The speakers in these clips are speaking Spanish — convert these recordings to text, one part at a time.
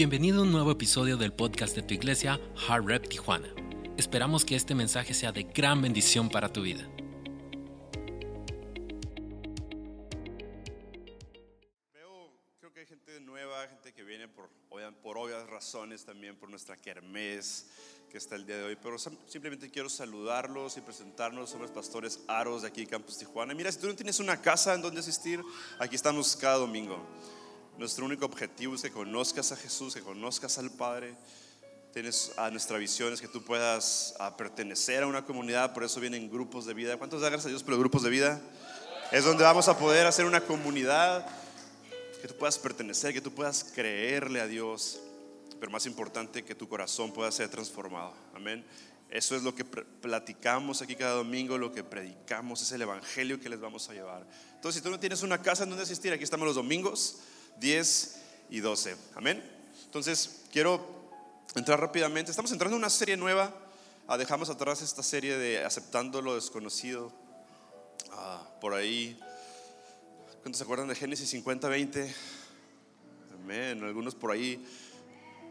Bienvenido a un nuevo episodio del podcast de tu iglesia, Hard Rep Tijuana. Esperamos que este mensaje sea de gran bendición para tu vida. Veo, creo que hay gente nueva, gente que viene por, por obvias razones también, por nuestra kermés que está el día de hoy, pero sim- simplemente quiero saludarlos y presentarnos. Somos pastores Aros de aquí, Campus Tijuana. Mira, si tú no tienes una casa en donde asistir, aquí estamos cada domingo. Nuestro único objetivo es que conozcas a Jesús, que conozcas al Padre. Tienes a nuestra visión es que tú puedas a pertenecer a una comunidad, por eso vienen grupos de vida. ¿Cuántos da gracias a Dios por los grupos de vida? Es donde vamos a poder hacer una comunidad que tú puedas pertenecer, que tú puedas creerle a Dios, pero más importante, que tu corazón pueda ser transformado. Amén. Eso es lo que platicamos aquí cada domingo, lo que predicamos, es el evangelio que les vamos a llevar. Entonces, si tú no tienes una casa en donde asistir, aquí estamos los domingos, 10 y 12. Amén. Entonces, quiero entrar rápidamente. Estamos entrando en una serie nueva. Ah, dejamos atrás esta serie de Aceptando lo desconocido. Ah, por ahí ¿Cuántos se acuerdan de Génesis 50, 20? Amén. Algunos por ahí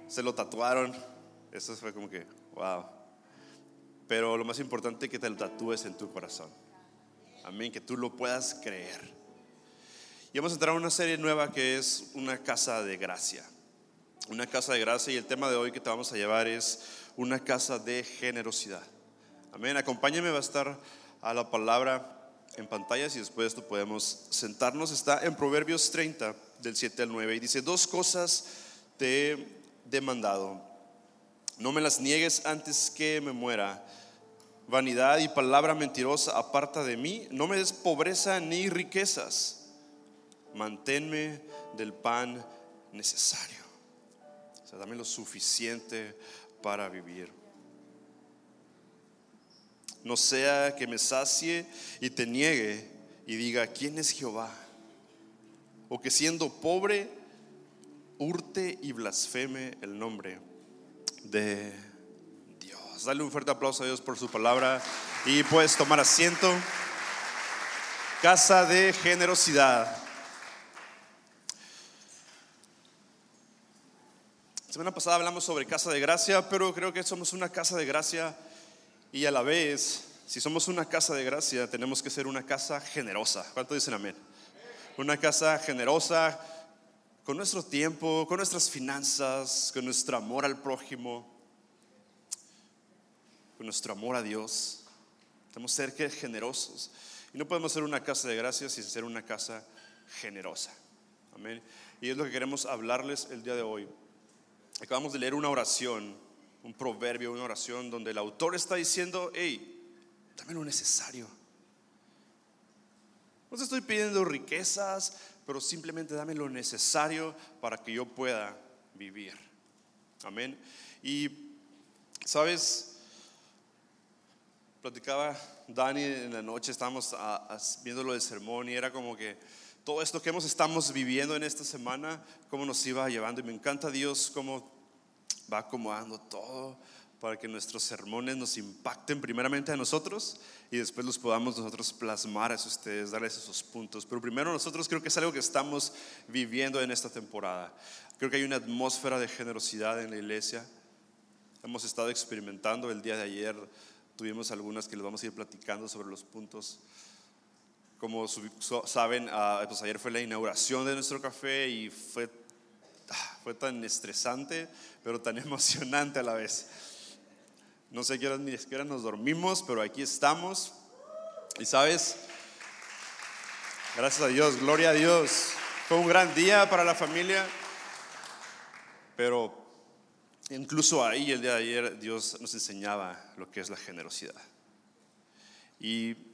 se lo tatuaron. Eso fue como que, wow. Pero lo más importante es que te lo tatúes en tu corazón. Amén. Que tú lo puedas creer. Y vamos a entrar a una serie nueva que es una casa de gracia. Una casa de gracia y el tema de hoy que te vamos a llevar es una casa de generosidad. Amén. Acompáñame, va a estar a la palabra en pantallas y después de esto podemos sentarnos. Está en Proverbios 30, del 7 al 9, y dice, dos cosas te he demandado. No me las niegues antes que me muera. Vanidad y palabra mentirosa aparta de mí. No me des pobreza ni riquezas. Manténme del pan necesario. O sea, dame lo suficiente para vivir. No sea que me sacie y te niegue y diga, ¿quién es Jehová? O que siendo pobre, hurte y blasfeme el nombre de Dios. Dale un fuerte aplauso a Dios por su palabra y puedes tomar asiento. Casa de generosidad. Semana pasada hablamos sobre casa de gracia, pero creo que somos una casa de gracia y a la vez, si somos una casa de gracia, tenemos que ser una casa generosa. ¿Cuánto dicen amén? Una casa generosa con nuestro tiempo, con nuestras finanzas, con nuestro amor al prójimo, con nuestro amor a Dios. Tenemos que ser generosos. Y no podemos ser una casa de gracia sin ser una casa generosa. Amén. Y es lo que queremos hablarles el día de hoy. Acabamos de leer una oración, un proverbio, una oración donde el autor está diciendo, hey, dame lo necesario. No te estoy pidiendo riquezas, pero simplemente dame lo necesario para que yo pueda vivir. Amén. Y, ¿sabes? Platicaba Dani en la noche, estábamos viendo lo del sermón y era como que todo esto que hemos estamos viviendo en esta semana, cómo nos iba llevando. Y me encanta Dios cómo va acomodando todo para que nuestros sermones nos impacten primeramente a nosotros y después los podamos nosotros plasmar a ustedes, darles esos puntos. Pero primero nosotros creo que es algo que estamos viviendo en esta temporada. Creo que hay una atmósfera de generosidad en la iglesia. Hemos estado experimentando el día de ayer, tuvimos algunas que les vamos a ir platicando sobre los puntos. Como saben, ah, pues ayer fue la inauguración de nuestro café y fue, ah, fue tan estresante, pero tan emocionante a la vez. No sé qué hora ni siquiera nos dormimos, pero aquí estamos. Y sabes, gracias a Dios, gloria a Dios. Fue un gran día para la familia, pero incluso ahí el día de ayer Dios nos enseñaba lo que es la generosidad. Y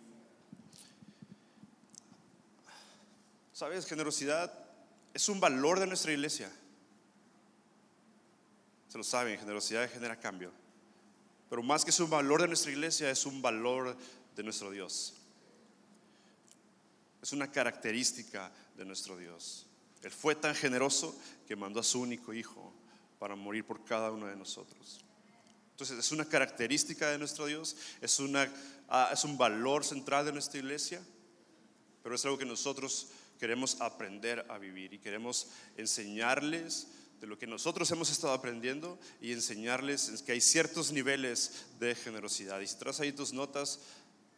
¿Sabes? Generosidad es un valor de nuestra iglesia. Se lo saben, generosidad genera cambio. Pero más que es un valor de nuestra iglesia, es un valor de nuestro Dios. Es una característica de nuestro Dios. Él fue tan generoso que mandó a su único hijo para morir por cada uno de nosotros. Entonces es una característica de nuestro Dios, es, una, ah, es un valor central de nuestra iglesia, pero es algo que nosotros queremos aprender a vivir y queremos enseñarles de lo que nosotros hemos estado aprendiendo y enseñarles que hay ciertos niveles de generosidad. Y si traes ahí tus notas,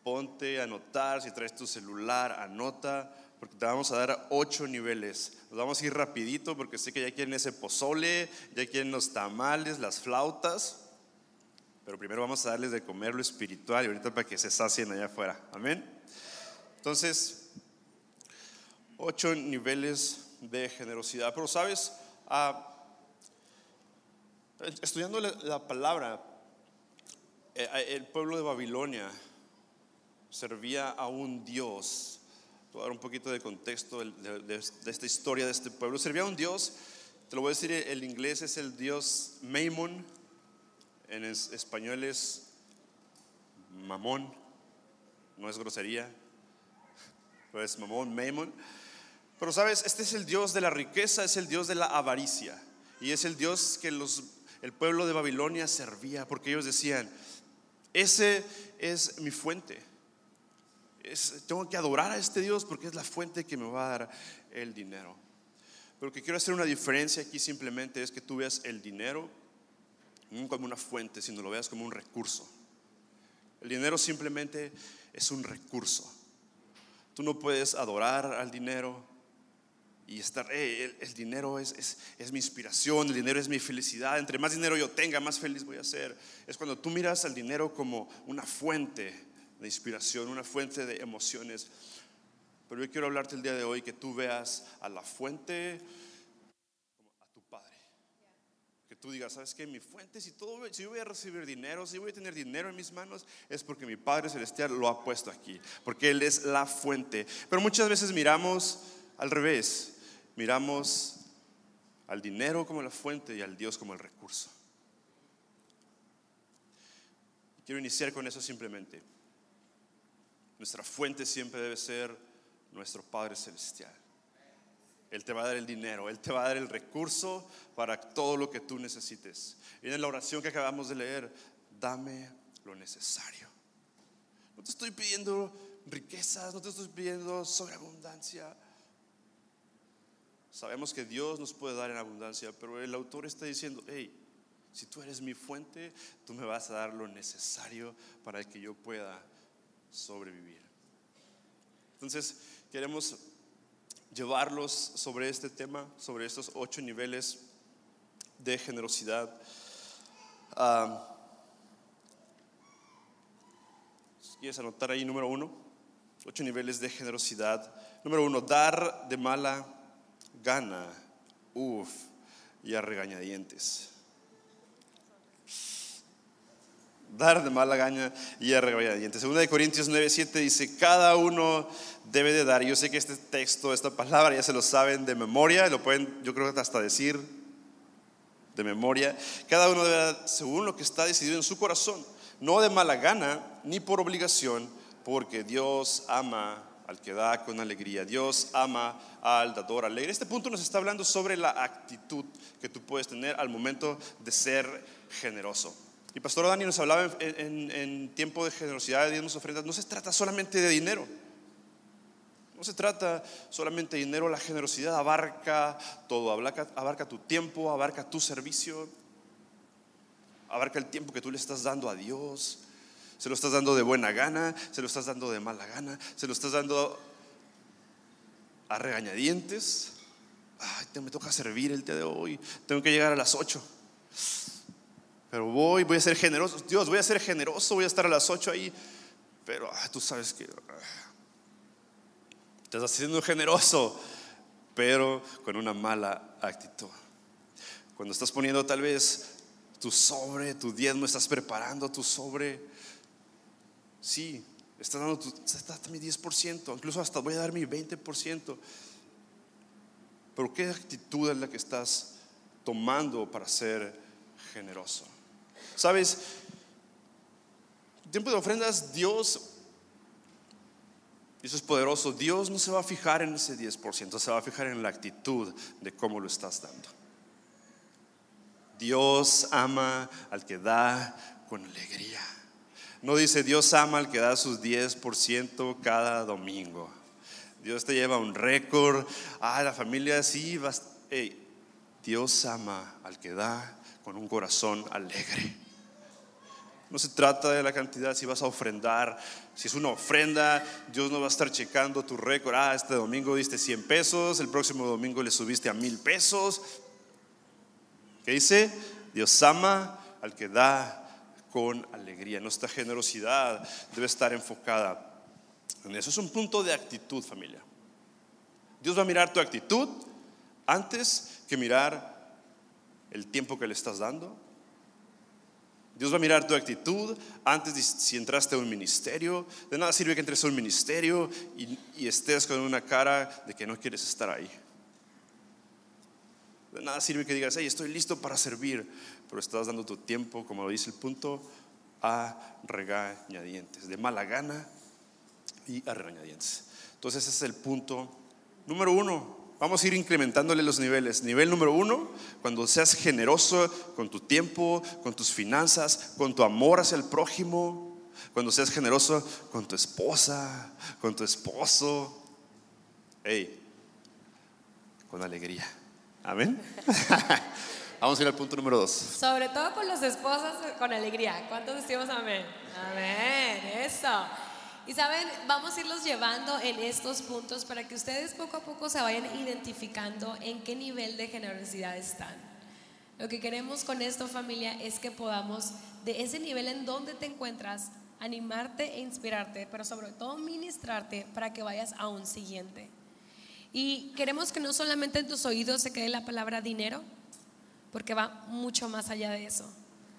ponte a anotar, si traes tu celular, anota, porque te vamos a dar ocho niveles. Nos vamos a ir rapidito porque sé que ya quieren ese pozole, ya quieren los tamales, las flautas. Pero primero vamos a darles de comer lo espiritual y ahorita para que se sacien allá afuera. Amén. Entonces, ocho niveles de generosidad. Pero sabes, ah, estudiando la, palabra, eh, el pueblo de Babilonia servía a un Dios. Voy a dar un poquito de contexto de, de, esta historia de este pueblo. Servía a un Dios, te lo voy a decir, el inglés es el Dios Maimon en español es mamón, no es grosería, pero es mamón, maimon. Pero sabes, este es el Dios de la riqueza, es el Dios de la avaricia. Y es el Dios que los, el pueblo de Babilonia servía, porque ellos decían, ese es mi fuente. tengo que adorar a este Dios porque es la fuente que me va a dar el dinero. Pero que quiero hacer una diferencia aquí simplemente es que tú veas el dinero no como una fuente, sino lo veas como un recurso. El dinero simplemente es un recurso. Tú no puedes adorar al dinero y estar, el, dinero es, es, mi inspiración, el dinero es mi felicidad. Entre más dinero yo tenga, más feliz voy a ser. Es cuando tú miras al dinero como una fuente de inspiración, una fuente de emociones. Pero yo quiero hablarte el día de hoy que tú veas a la fuente tú digas, ¿sabes qué? Mi fuente, si, todo, si yo voy a recibir dinero, si voy a tener dinero en mis manos, es porque mi Padre Celestial lo ha puesto aquí, porque Él es la fuente. Pero muchas veces miramos al revés, miramos al dinero como la fuente y al Dios como el recurso. Quiero iniciar con eso simplemente. Nuestra fuente siempre debe ser nuestro Padre Celestial. Él te va a dar el dinero, Él te va a dar el recurso para todo lo que tú necesites. Y en la oración que acabamos de leer, dame lo necesario. No te estoy pidiendo riquezas, no te estoy pidiendo sobreabundancia. Sabemos que Dios nos puede dar en abundancia, pero el autor está diciendo, hey, si tú eres mi fuente, tú me vas a dar lo necesario para que yo pueda sobrevivir. Entonces, queremos llevarlos sobre este tema, sobre estos ocho niveles de generosidad. ¿Quieres anotar ahí número uno? Ocho niveles de generosidad. Número uno, dar de mala gana. Uf, y a regañadientes dar de mala gaña y a regañadientes. Segunda de Corintios 9, 7 dice, cada uno debe de dar. Yo sé que este texto, esta palabra ya se lo saben de memoria, lo pueden, yo creo hasta decir de memoria. Cada uno debe dar según lo que está decidido en su corazón, no de mala gana ni por obligación, porque Dios ama al que da con alegría. Dios ama al dador alegre. Este punto nos está hablando sobre la actitud que tú puedes tener al momento de ser generoso. Y Pastor Dani nos hablaba en, tiempo de generosidad, de diezmos, ofrendas. No se trata solamente de dinero. No se trata solamente de dinero. La generosidad abarca todo. Abarca, abarca tu tiempo, abarca tu servicio, abarca el tiempo que tú le estás dando a Dios. Se lo estás dando de buena gana, se lo estás dando de mala gana, se lo estás dando a regañadientes. Ay, me toca servir el día de hoy. Tengo que llegar a las 8. Pero voy, voy a ser generoso. Dios, voy a ser generoso, voy a estar a las 8 ahí. Pero ah, tú sabes que ah, estás haciendo generoso, pero con una mala actitud. Cuando estás poniendo tal vez tu sobre, tu diezmo, estás preparando tu sobre. Sí, estás dando tu, mi 10%, incluso hasta voy a dar mi 20%. Pero ¿qué actitud es la que estás tomando para ser generoso? Sabes, tiempo de ofrendas, Dios, eso es poderoso, Dios no se va a fijar en ese 10%, se va a fijar en la actitud de cómo lo estás dando. Dios ama al que da con alegría. No dice Dios ama al que da sus 10% cada domingo. Dios te lleva un récord. Ah, la familia sí, va, Dios ama al que da con un corazón alegre. No se trata de la cantidad, si vas a ofrendar, si es una ofrenda, Dios no va a estar checando tu récord. Ah, este domingo diste 100 pesos, el próximo domingo le subiste a mil pesos. ¿Qué dice? Dios ama al que da con alegría. Nuestra generosidad debe estar enfocada en eso. Es un punto de actitud, familia. Dios va a mirar tu actitud antes que mirar el tiempo que le estás dando, Dios va a mirar tu actitud antes de si entraste a un ministerio. De nada sirve que entres a un ministerio y, estés con una cara de que no quieres estar ahí. De nada sirve que digas, hey, estoy listo para servir, pero estás dando tu tiempo, como lo dice el punto, a regañadientes, de mala gana y a regañadientes. Entonces ese es el punto número uno Vamos a ir incrementándole los niveles. Nivel número uno, cuando seas generoso con tu tiempo, con tus finanzas, con tu amor hacia el prójimo, cuando seas generoso con tu esposa, con tu esposo. Hey, con alegría. Amén. Vamos a ir al punto número dos. Sobre todo con los esposos, con alegría. ¿Cuántos decimos amén? Amén, eso. Y saben, vamos a irlos llevando en estos puntos para que ustedes poco a poco se vayan identificando en qué nivel de generosidad están. Lo que queremos con esto familia es que podamos, de ese nivel en donde te encuentras, animarte e inspirarte, pero sobre todo ministrarte para que vayas a un siguiente. Y queremos que no solamente en tus oídos se quede la palabra dinero, porque va mucho más allá de eso.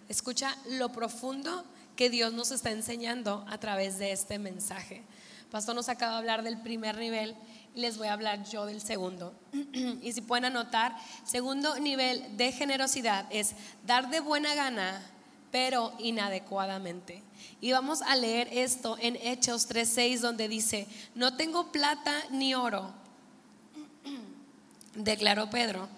Escucha lo profundo que Dios nos está enseñando a través de este mensaje. Pastor nos acaba de hablar del primer nivel y les voy a hablar yo del segundo. y si pueden anotar, segundo nivel de generosidad es dar de buena gana, pero inadecuadamente. Y vamos a leer esto en Hechos 3:6 donde dice, "No tengo plata ni oro", declaró Pedro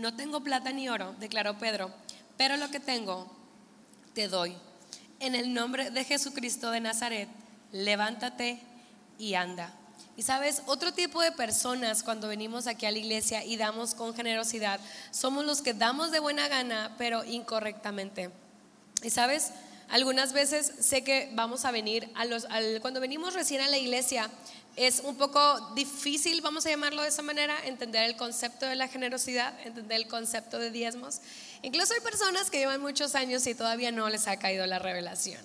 No tengo plata ni oro, declaró Pedro, pero lo que tengo te doy. En el nombre de Jesucristo de Nazaret, levántate y anda. Y sabes, otro tipo de personas cuando venimos aquí a la iglesia y damos con generosidad, somos los que damos de buena gana, pero incorrectamente. Y sabes, algunas veces sé que vamos a venir a los, cuando venimos recién a la iglesia, es un poco difícil, vamos a llamarlo de esa manera, entender el concepto de la generosidad, entender el concepto de diezmos. Incluso hay personas que llevan muchos años y todavía no les ha caído la revelación.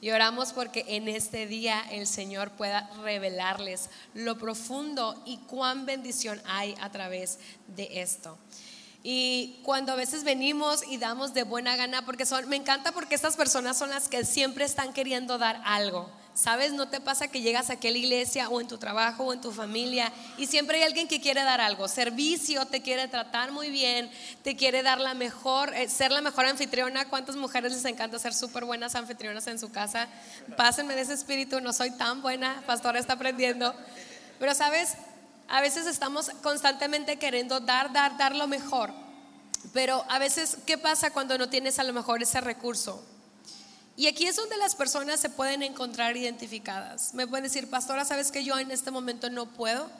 Y oramos porque en este día el Señor pueda revelarles lo profundo y cuán bendición hay a través de esto. Y cuando a veces venimos y damos de buena gana, porque me encanta porque estas personas son las que siempre están queriendo dar algo ¿Sabes? No te pasa que llegas a la iglesia o en tu trabajo o en tu familia y siempre hay alguien que quiere dar algo, servicio, te quiere tratar muy bien, te quiere dar la mejor, eh, ser la mejor anfitriona. ¿Cuántas mujeres les encanta ser súper buenas anfitrionas en su casa? Pásenme de ese espíritu, no soy tan buena, pastora está aprendiendo. Pero sabes, a veces estamos constantemente queriendo dar, dar, dar lo mejor. Pero a veces, ¿qué pasa cuando no tienes a lo mejor ese recurso? Y aquí es donde las personas se pueden encontrar identificadas. Me pueden decir, pastora, ¿sabes que yo en este momento no puedo?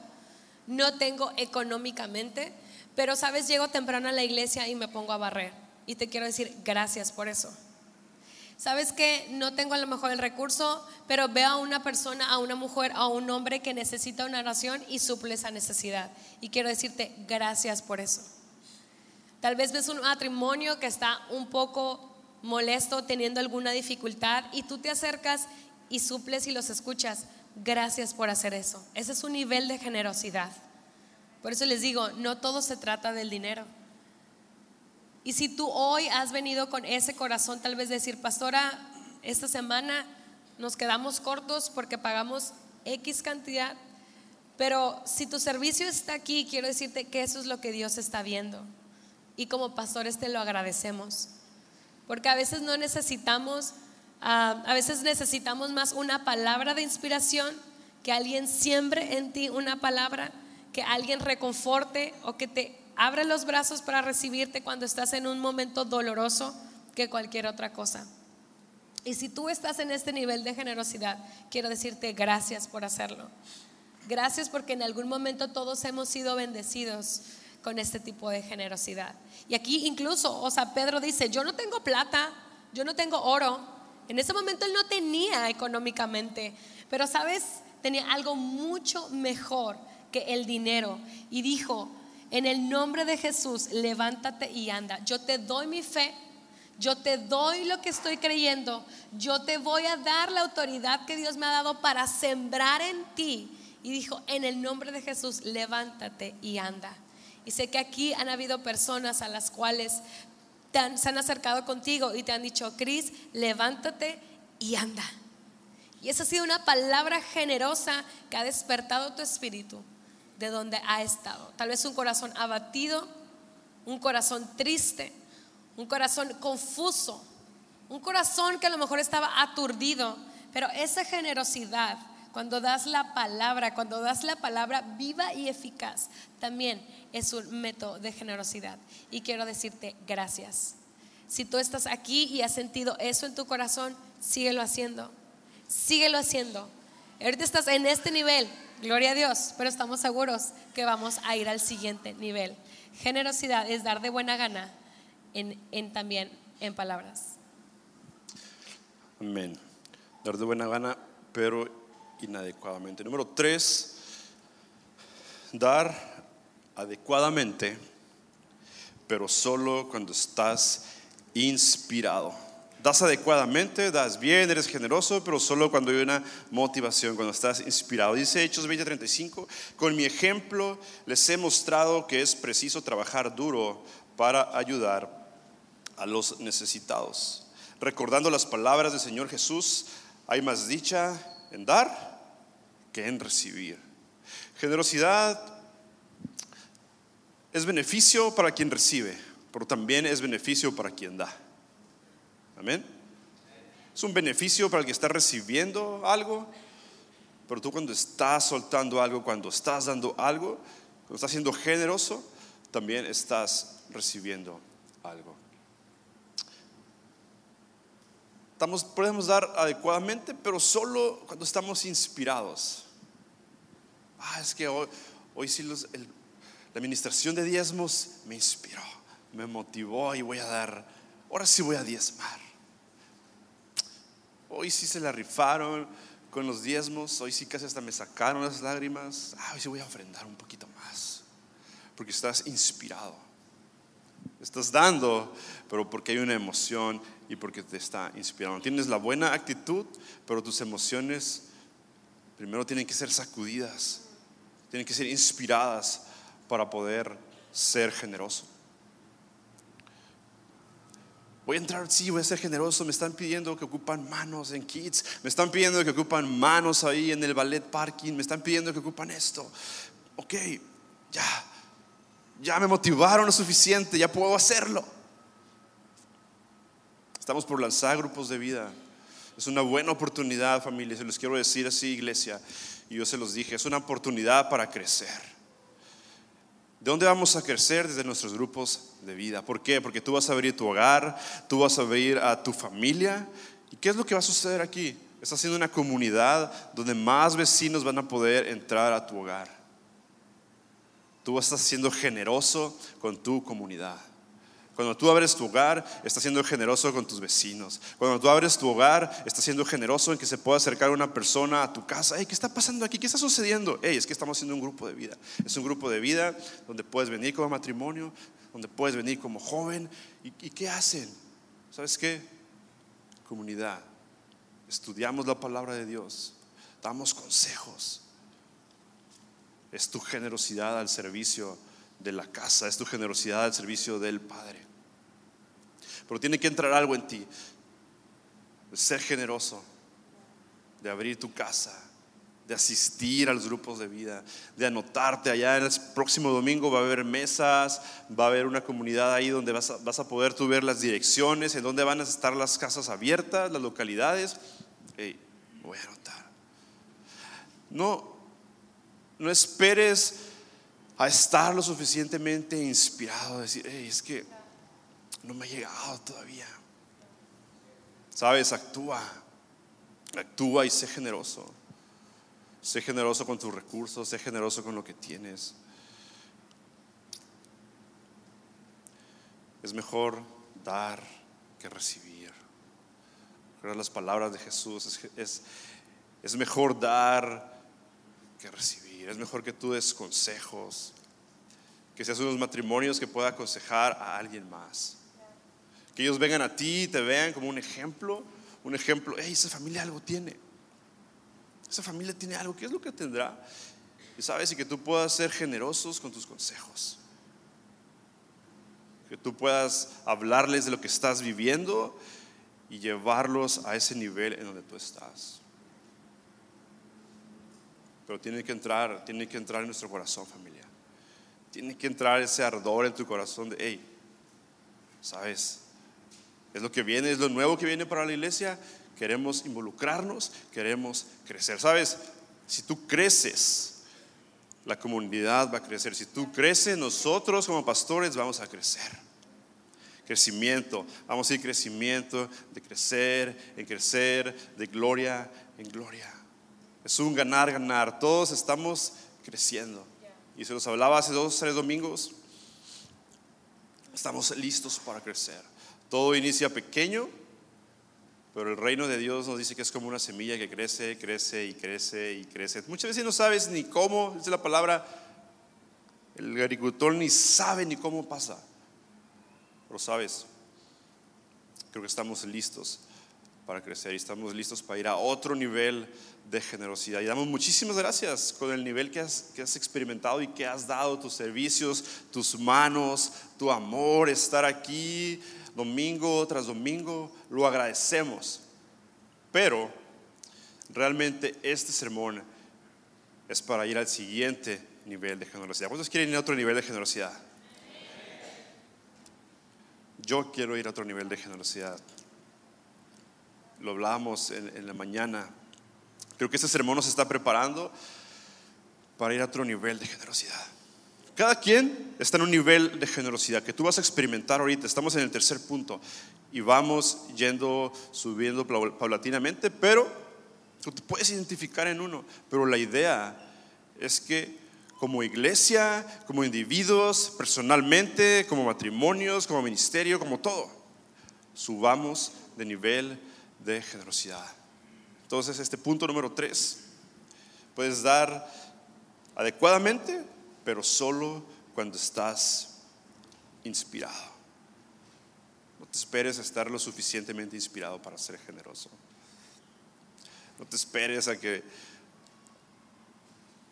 No tengo económicamente, pero sabes, llego temprano a la iglesia y me pongo a barrer. Y te quiero decir, gracias por eso. Sabes que no tengo a lo mejor el recurso, pero veo a una persona, a una mujer, a un hombre que necesita una oración y suple esa necesidad. Y quiero decirte, gracias por eso. Tal vez ves un matrimonio que está un poco molesto, teniendo alguna dificultad, y tú te acercas y suples y los escuchas. Gracias por hacer eso. Ese es un nivel de generosidad. Por eso les digo, no todo se trata del dinero. Y si tú hoy has venido con ese corazón, tal vez decir, pastora, esta semana nos quedamos cortos porque pagamos X cantidad, pero si tu servicio está aquí, quiero decirte que eso es lo que Dios está viendo. Y como pastores te lo agradecemos. Porque a veces no necesitamos, ah, a veces necesitamos más una palabra de inspiración, que alguien siembre en ti una palabra, que alguien reconforte o que te abra los brazos para recibirte cuando estás en un momento doloroso que cualquier otra cosa. Y si tú estás en este nivel de generosidad, quiero decirte gracias por hacerlo. Gracias porque en algún momento todos hemos sido bendecidos con este tipo de generosidad. Y aquí incluso, o sea, Pedro dice, yo no tengo plata, yo no tengo oro. En ese momento él no tenía económicamente, pero sabes, tenía algo mucho mejor que el dinero. Y dijo, en el nombre de Jesús, levántate y anda. Yo te doy mi fe, yo te doy lo que estoy creyendo, yo te voy a dar la autoridad que Dios me ha dado para sembrar en ti. Y dijo, en el nombre de Jesús, levántate y anda. Y sé que aquí han habido personas a las cuales se han acercado contigo y te han dicho, Cris, levántate y anda. Y esa ha sido una palabra generosa que ha despertado tu espíritu de donde ha estado. Tal vez un corazón abatido, un corazón triste, un corazón confuso, un corazón que a lo mejor estaba aturdido, pero esa generosidad, cuando das la palabra, cuando das la palabra viva y eficaz, también es un método de generosidad. Y quiero decirte gracias. Si tú estás aquí y has sentido eso en tu corazón, síguelo haciendo. Síguelo haciendo. Ahorita estás en este nivel, gloria a Dios, pero estamos seguros que vamos a ir al siguiente nivel. Generosidad es dar de buena gana en, también en palabras. Amén. Dar de buena gana, pero inadecuadamente. Número tres, dar adecuadamente, pero solo cuando estás inspirado. Das adecuadamente, das bien, eres generoso, pero solo cuando hay una motivación, cuando estás inspirado. Dice Hechos 20:35, con mi ejemplo les he mostrado que es preciso trabajar duro para ayudar a los necesitados. Recordando las palabras del Señor Jesús, hay más dicha en dar que en recibir. Generosidad es beneficio para quien recibe, pero también es beneficio para quien da. Amén. Es un beneficio para el que está recibiendo algo, pero tú cuando estás soltando algo, cuando estás dando algo, cuando estás siendo generoso, también estás recibiendo algo. podemos dar adecuadamente, pero solo cuando estamos inspirados. Ah, es que hoy, hoy sí la administración de diezmos me inspiró, me motivó y voy a dar, ahora sí voy a diezmar. Hoy sí se la rifaron con los diezmos, hoy sí casi hasta me sacaron las lágrimas. Ah, hoy sí voy a ofrendar un poquito más, porque estás inspirado. Estás dando, pero porque hay una emoción y porque te está inspirando. Tienes la buena actitud, pero tus emociones primero tienen que ser sacudidas, tienen que ser inspiradas para poder ser generoso. Voy a entrar, sí, voy a ser generoso. Me están pidiendo que ocupan manos en kids. Me están pidiendo que ocupan manos ahí en el ballet parking. Me están pidiendo que ocupan esto. Ok, ya. Ya me motivaron lo suficiente. Ya puedo hacerlo. Estamos por lanzar grupos de vida. Es una buena oportunidad, familia. Se los quiero decir así, iglesia. Y yo se los dije, es una oportunidad para crecer. ¿De dónde vamos a crecer? Desde nuestros grupos de vida. ¿Por qué? Porque tú vas a abrir tu hogar, tú vas a abrir a tu familia. ¿Y qué es lo que va a suceder aquí? Estás haciendo una comunidad donde más vecinos van a poder entrar a tu hogar. Tú estás siendo generoso con tu comunidad. Cuando tú abres tu hogar, estás siendo generoso con tus vecinos. Cuando tú abres tu hogar, estás siendo generoso en que se pueda acercar una persona a tu casa. ¿qué está pasando aquí? ¿Qué está sucediendo? Hey, es que estamos haciendo un grupo de vida. Es un grupo de vida donde puedes venir como matrimonio, donde puedes venir como joven. ¿Y, y qué hacen? ¿Sabes qué? Comunidad. Estudiamos la palabra de Dios. Damos consejos. Es tu generosidad al servicio de la casa, es tu generosidad al servicio del Padre. Pero tiene que entrar algo en ti, ser generoso, de abrir tu casa, de asistir a los grupos de vida, de anotarte allá en el próximo domingo va a haber mesas, va a haber una comunidad ahí donde vas a, vas a poder tú ver las direcciones, en donde van a estar las casas abiertas, las localidades. Hey, voy a anotar. No, no esperes a estar lo suficientemente inspirado, a decir, es que no me ha llegado todavía. Sabes, actúa. Actúa y sé generoso. Sé generoso con tus recursos, sé generoso con lo que tienes. Es mejor dar que recibir. las palabras de Jesús. Es, es mejor dar que recibir. Es mejor que tú des consejos. Que seas unos matrimonios que pueda aconsejar a alguien más. Que ellos vengan a ti y te vean como un ejemplo. Un ejemplo, hey, esa familia algo tiene. Esa familia tiene algo. ¿Qué es lo que tendrá? Y sabes, y que tú puedas ser generosos con tus consejos. Que tú puedas hablarles de lo que estás viviendo y llevarlos a ese nivel en donde tú estás. Pero tiene que entrar, tiene que entrar en nuestro corazón, familia. Tiene que entrar ese ardor en tu corazón de, hey, ¿sabes? Es lo que viene, es lo nuevo que viene para la iglesia. Queremos involucrarnos, queremos crecer. ¿Sabes? Si tú creces, la comunidad va a crecer. Si tú creces, nosotros como pastores vamos a crecer. Crecimiento, vamos a ir crecimiento, de crecer, en crecer, de gloria en gloria. Es un ganar, ganar. Todos estamos creciendo. Y se los hablaba hace dos, tres domingos. Estamos listos para crecer. Todo inicia pequeño, pero el reino de Dios nos dice que es como una semilla que crece, crece y crece y crece. Muchas veces no sabes ni cómo, dice la palabra, el agricultor ni sabe ni cómo pasa. Pero sabes, creo que estamos listos para crecer y estamos listos para ir a otro nivel de generosidad. Y damos muchísimas gracias con el nivel que has, experimentado y que has dado, tus servicios, tus manos, tu amor, estar aquí domingo tras domingo, lo agradecemos. Pero realmente este sermón es para ir al siguiente nivel de generosidad. ¿Cuántos quieren ir a otro nivel de generosidad? Yo quiero ir a otro nivel de generosidad. Lo hablábamos en, en la mañana. Creo que este sermón nos está preparando para ir a otro nivel de generosidad. Cada quien está en un nivel de generosidad que tú vas a experimentar ahorita. Estamos en el tercer punto y vamos yendo, subiendo paulatinamente, pero tú te puedes identificar en uno. Pero la idea es que como iglesia, como individuos, personalmente, como matrimonios, como ministerio, como todo, subamos de nivel de generosidad. Entonces, este punto número tres, puedes dar adecuadamente pero solo cuando estás inspirado. No te esperes a estar lo suficientemente inspirado para ser generoso. No te esperes a que,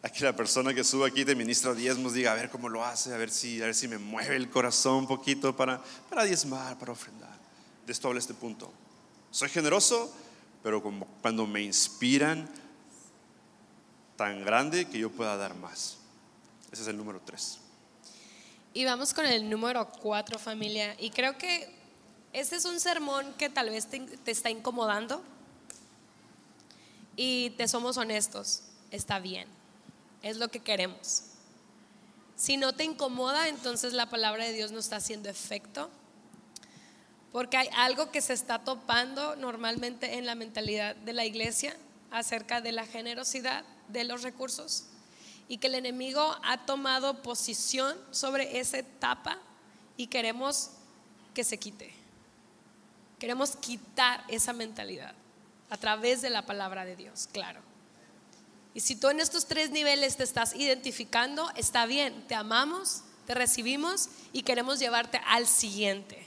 a que la persona que sube aquí te ministra diezmos diga a ver cómo lo hace, a ver si, a ver si me mueve el corazón un poquito para, para diezmar, para ofrendar. De esto habla este punto. Soy generoso, pero cuando me inspiran tan grande que yo pueda dar más. Ese es el número tres. Y vamos con el número cuatro, familia. Y creo que este es un sermón que tal vez te está incomodando. Y te somos honestos, está bien. Es lo que queremos. Si no te incomoda, entonces la palabra de Dios no está haciendo efecto. Porque hay algo que se está topando normalmente en la mentalidad de la iglesia acerca de la generosidad de los recursos y que el enemigo ha tomado posición sobre esa etapa y queremos que se quite. Queremos quitar esa mentalidad a través de la palabra de Dios, claro. Y si tú en estos tres niveles te estás identificando, está bien, te amamos, te recibimos y queremos llevarte al siguiente.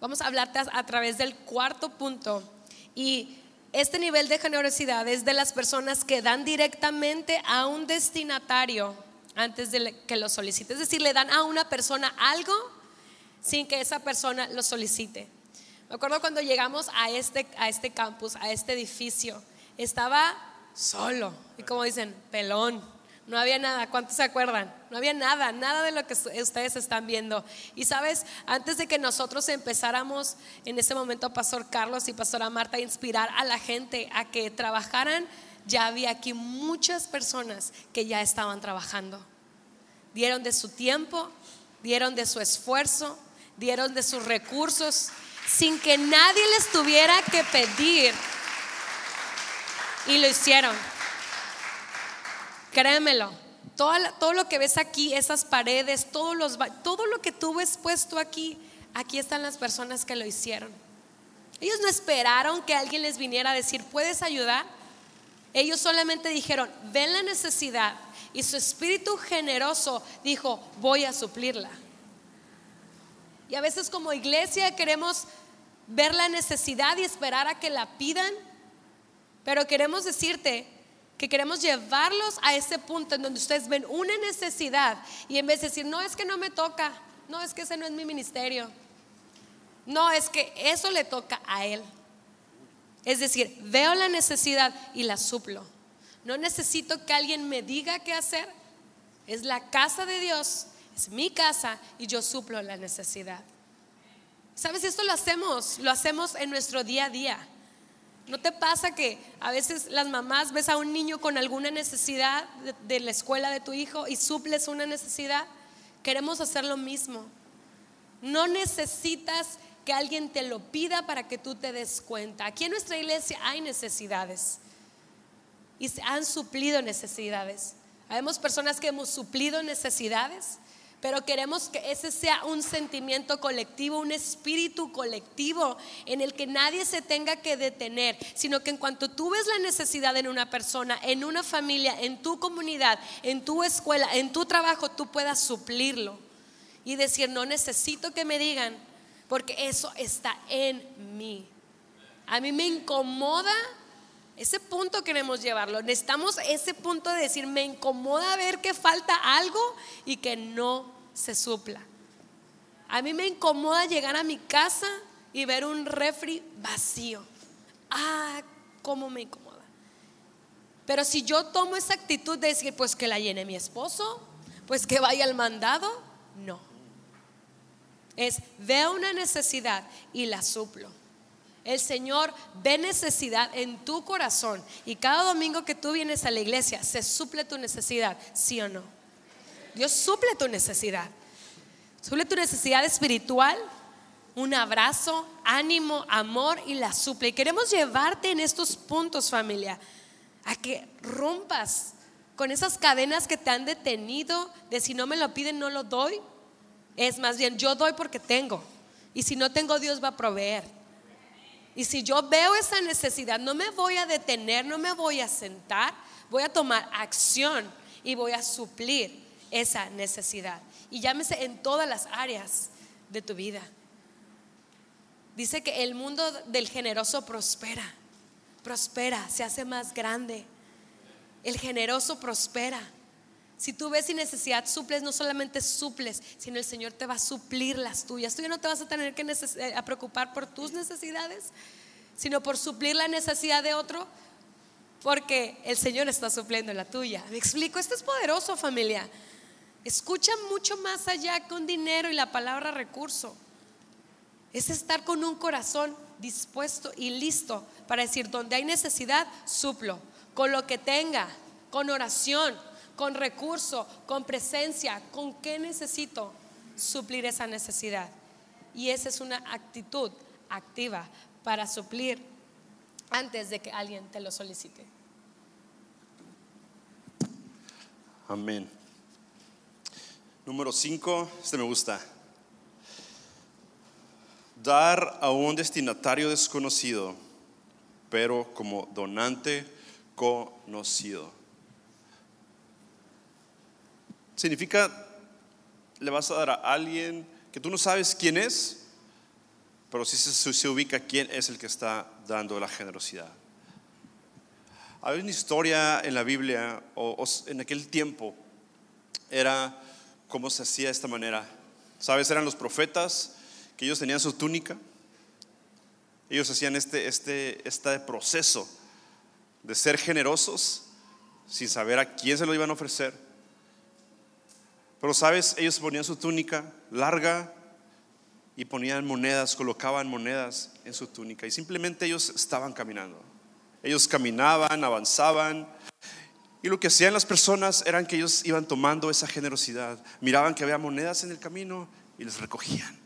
Vamos a hablarte a, través del cuarto punto y este nivel de generosidad es de las personas que dan directamente a un destinatario antes de que lo solicite. Es decir, le dan a una persona algo sin que esa persona lo solicite. Me acuerdo cuando llegamos a este, a este campus, a este edificio, estaba solo y como dicen, pelón no había nada. ¿Cuántos se acuerdan? No había nada, nada de lo que ustedes están viendo. Y sabes, antes de que nosotros empezáramos en ese momento, Pastor Carlos y Pastora Marta, a inspirar a la gente a que trabajaran, ya había aquí muchas personas que ya estaban trabajando. Dieron de su tiempo, dieron de su esfuerzo, dieron de sus recursos sin que nadie les tuviera que pedir. Y lo hicieron. Créemelo. Todo, todo lo que ves aquí, esas paredes, todo lo que tú ves puesto aquí, aquí están las personas que lo hicieron. Ellos no esperaron que alguien les viniera a decir, ¿puedes ayudar? Ellos solamente dijeron, ven la necesidad. Y su espíritu generoso dijo, voy a suplirla. Y a veces como iglesia queremos ver la necesidad y esperar a que la pidan, pero queremos decirte que queremos llevarlos a ese punto en donde ustedes ven una necesidad y en vez de decir, no es que no me toca, no es que ese no es mi ministerio, no es que eso le toca a él. Es decir, veo la necesidad y la suplo. No necesito que alguien me diga qué hacer. Es la casa de Dios, es mi casa y yo suplo la necesidad. ¿Sabes? Esto lo hacemos, lo hacemos en nuestro día a día. ¿No te pasa que a veces las mamás ves a un niño con alguna necesidad de, la escuela de tu hijo y suples una necesidad? Queremos hacer lo mismo. No necesitas que alguien te lo pida para que tú te des cuenta. Aquí en nuestra iglesia hay necesidades y se han suplido necesidades. Habemos personas que hemos suplido necesidades, pero queremos que ese sea un sentimiento colectivo, un espíritu colectivo en el que nadie se tenga que detener, sino que en cuanto tú ves la necesidad en una persona, en una familia, en tu comunidad, en tu escuela, en tu trabajo, tú puedas suplirlo y decir, no necesito que me digan, porque eso está en mí. A mí me incomoda ese punto queremos llevarlo. Necesitamos ese punto de decir, me incomoda ver que falta algo y que no se supla. A mí me incomoda llegar a mi casa y ver un refri vacío. Ah, cómo me incomoda. Pero si yo tomo esa actitud de decir, pues que la llene mi esposo, pues que vaya al mandado, no es veo una necesidad y la suplo. El Señor ve necesidad en tu corazón y cada domingo que tú vienes a la iglesia se suple tu necesidad, ¿sí o no? Dios suple tu necesidad. Suple tu necesidad espiritual, un abrazo, ánimo, amor y la suple. Y queremos llevarte en estos puntos, familia, a que rompas con esas cadenas que te han detenido de si no me lo piden, no lo doy es más bien, yo doy porque tengo. Y si no tengo, Dios va a proveer. Y si yo veo esa necesidad, no me voy a detener, no me voy a sentar, voy a tomar acción y voy a suplir esa necesidad. Y llámese en todas las áreas de tu vida. Dice que el mundo del generoso prospera, prospera, se hace más grande. El generoso prospera. Si tú ves sin necesidad suples, no solamente suples, sino el Señor te va a suplir las tuyas. Tú ya no te vas a tener que eh, a preocupar por tus necesidades, sino por suplir la necesidad de otro, porque el Señor está supliendo la tuya. Me explico, esto es poderoso familia. Escucha mucho más allá con dinero y la palabra recurso. Es estar con un corazón dispuesto y listo para decir, donde hay necesidad, suplo, con lo que tenga, con oración con recurso, con presencia, con qué necesito suplir esa necesidad. Y esa es una actitud activa para suplir antes de que alguien te lo solicite. Amén. Número 5, este me gusta. Dar a un destinatario desconocido, pero como donante conocido. Significa, le vas a dar a alguien que tú no sabes quién es, pero sí se, ubica quién es el que está dando la generosidad. Hay una historia en la Biblia, o, en aquel tiempo, era cómo se hacía de esta manera. ¿Sabes? Eran los profetas, que ellos tenían su túnica. Ellos hacían este, este, este proceso de ser generosos sin saber a quién se lo iban a ofrecer pero sabes, ellos ponían su túnica larga y ponían monedas, colocaban monedas en su túnica y simplemente ellos estaban caminando. Ellos caminaban, avanzaban y lo que hacían las personas eran que ellos iban tomando esa generosidad, miraban que había monedas en el camino y les recogían,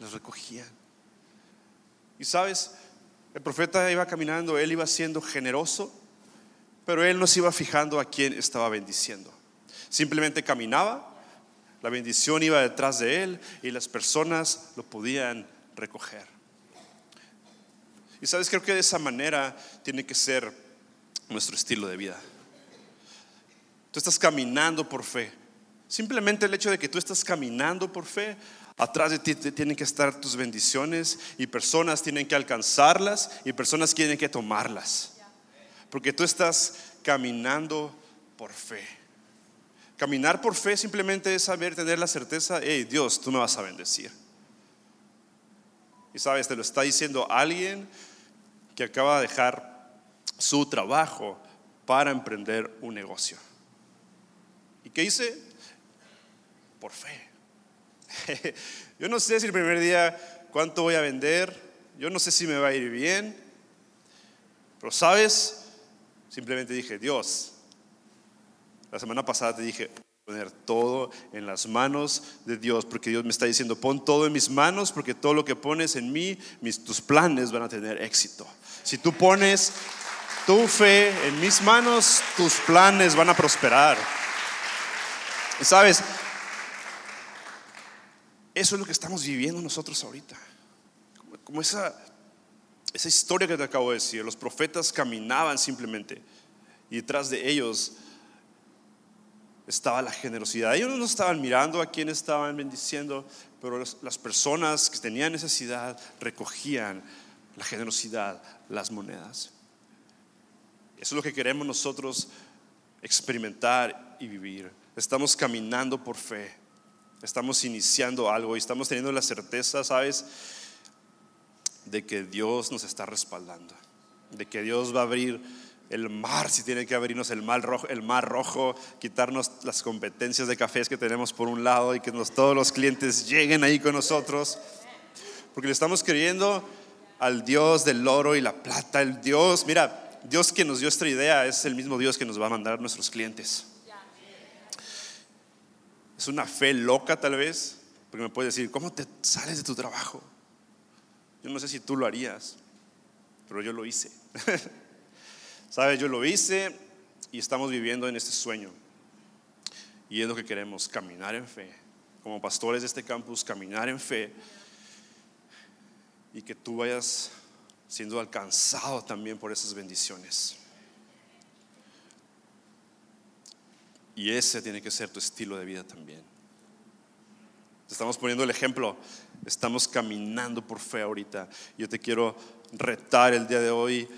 les recogían. Y sabes, el profeta iba caminando, él iba siendo generoso, pero él no se iba fijando a quién estaba bendiciendo. Simplemente caminaba, la bendición iba detrás de él y las personas lo podían recoger. Y sabes, creo que de esa manera tiene que ser nuestro estilo de vida. Tú estás caminando por fe. Simplemente el hecho de que tú estás caminando por fe, atrás de ti tienen que estar tus bendiciones y personas tienen que alcanzarlas y personas tienen que tomarlas. Porque tú estás caminando por fe. Caminar por fe simplemente es saber, tener la certeza, hey Dios, tú me vas a bendecir. Y sabes, te lo está diciendo alguien que acaba de dejar su trabajo para emprender un negocio. ¿Y qué hice? Por fe. Yo no sé si el primer día cuánto voy a vender, yo no sé si me va a ir bien, pero sabes, simplemente dije, Dios, la semana pasada te dije, poner todo en las manos de Dios, porque Dios me está diciendo, pon todo en mis manos, porque todo lo que pones en mí, tus planes van a tener éxito. Si tú pones tu fe en mis manos, tus planes van a prosperar. Sabes, eso es lo que estamos viviendo nosotros ahorita. Como, esa, esa historia que te acabo de decir. Los profetas caminaban simplemente y detrás de ellos estaba la generosidad. Ellos no estaban mirando a quién estaban bendiciendo, pero las personas que tenían necesidad recogían la generosidad, las monedas. Eso es lo que queremos nosotros experimentar y vivir. Estamos caminando por fe. Estamos iniciando algo y estamos teniendo la certeza, ¿sabes? De que Dios nos está respaldando. De que Dios va a abrir el mar, si tiene que abrirnos el mar rojo, el mar rojo, quitarnos las competencias de cafés que tenemos por un lado y que todos los clientes lleguen ahí con nosotros. Porque le estamos creyendo al Dios del oro y la plata, el Dios, mira, Dios que nos dio esta idea es el mismo Dios que nos va a mandar nuestros clientes. Es una fe loca tal vez, porque me puedes decir, ¿cómo te sales de tu trabajo? Yo no sé si tú lo harías, pero yo lo hice. ¿Sabes? Yo lo hice y estamos viviendo en este sueño. Y es lo que queremos, caminar en fe. Como pastores de este campus, caminar en fe. Y que tú vayas siendo alcanzado también por esas bendiciones. Y ese tiene que ser tu estilo de vida también. Estamos poniendo el ejemplo. Estamos caminando por fe ahorita. Yo te quiero retar el día de hoy.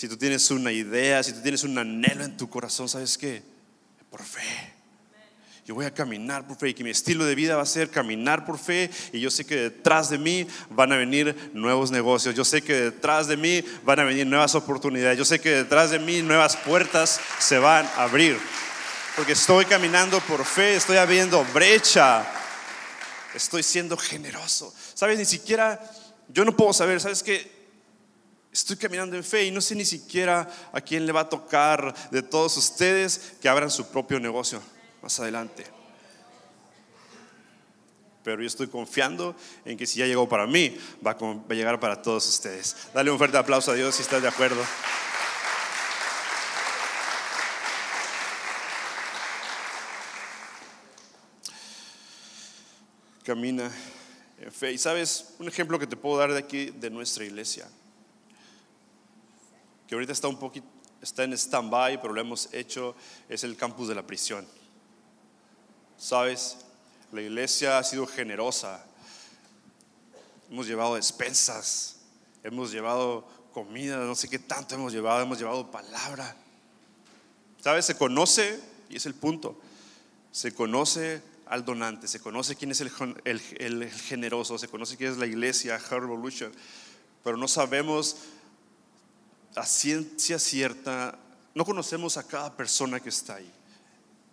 Si tú tienes una idea, si tú tienes un anhelo en tu corazón, ¿sabes qué? Por fe. Yo voy a caminar por fe y que mi estilo de vida va a ser caminar por fe y yo sé que detrás de mí van a venir nuevos negocios, yo sé que detrás de mí van a venir nuevas oportunidades, yo sé que detrás de mí nuevas puertas se van a abrir porque estoy caminando por fe, estoy abriendo brecha, estoy siendo generoso. ¿Sabes? Ni siquiera, yo no puedo saber, ¿sabes qué? Estoy caminando en fe y no sé ni siquiera a quién le va a tocar de todos ustedes que abran su propio negocio más adelante. Pero yo estoy confiando en que si ya llegó para mí, va a llegar para todos ustedes. Dale un fuerte aplauso a Dios si estás de acuerdo. camina en fe. Y sabes, un ejemplo que te puedo dar de aquí, de nuestra iglesia, que ahorita está un poquito, está en stand-by, pero lo hemos hecho, es el campus de la prisión. Sabes, la iglesia ha sido generosa. Hemos llevado despensas, hemos llevado comida, no sé qué tanto hemos llevado, hemos llevado palabra. ¿Sabes? Se conoce, y es el punto, se conoce al donante, se conoce quién es el, generoso, se conoce quién es la iglesia, Her Revolution, pero no sabemos a ciencia cierta, no conocemos a cada persona que está ahí.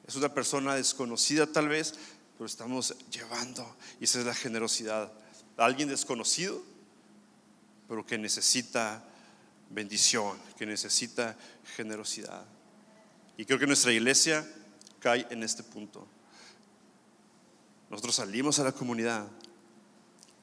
Es una persona desconocida tal vez, pero estamos llevando, y esa es la generosidad. alguien desconocido, pero que necesita bendición, que necesita generosidad. Y creo que nuestra iglesia cae en este punto. Nosotros salimos a la comunidad.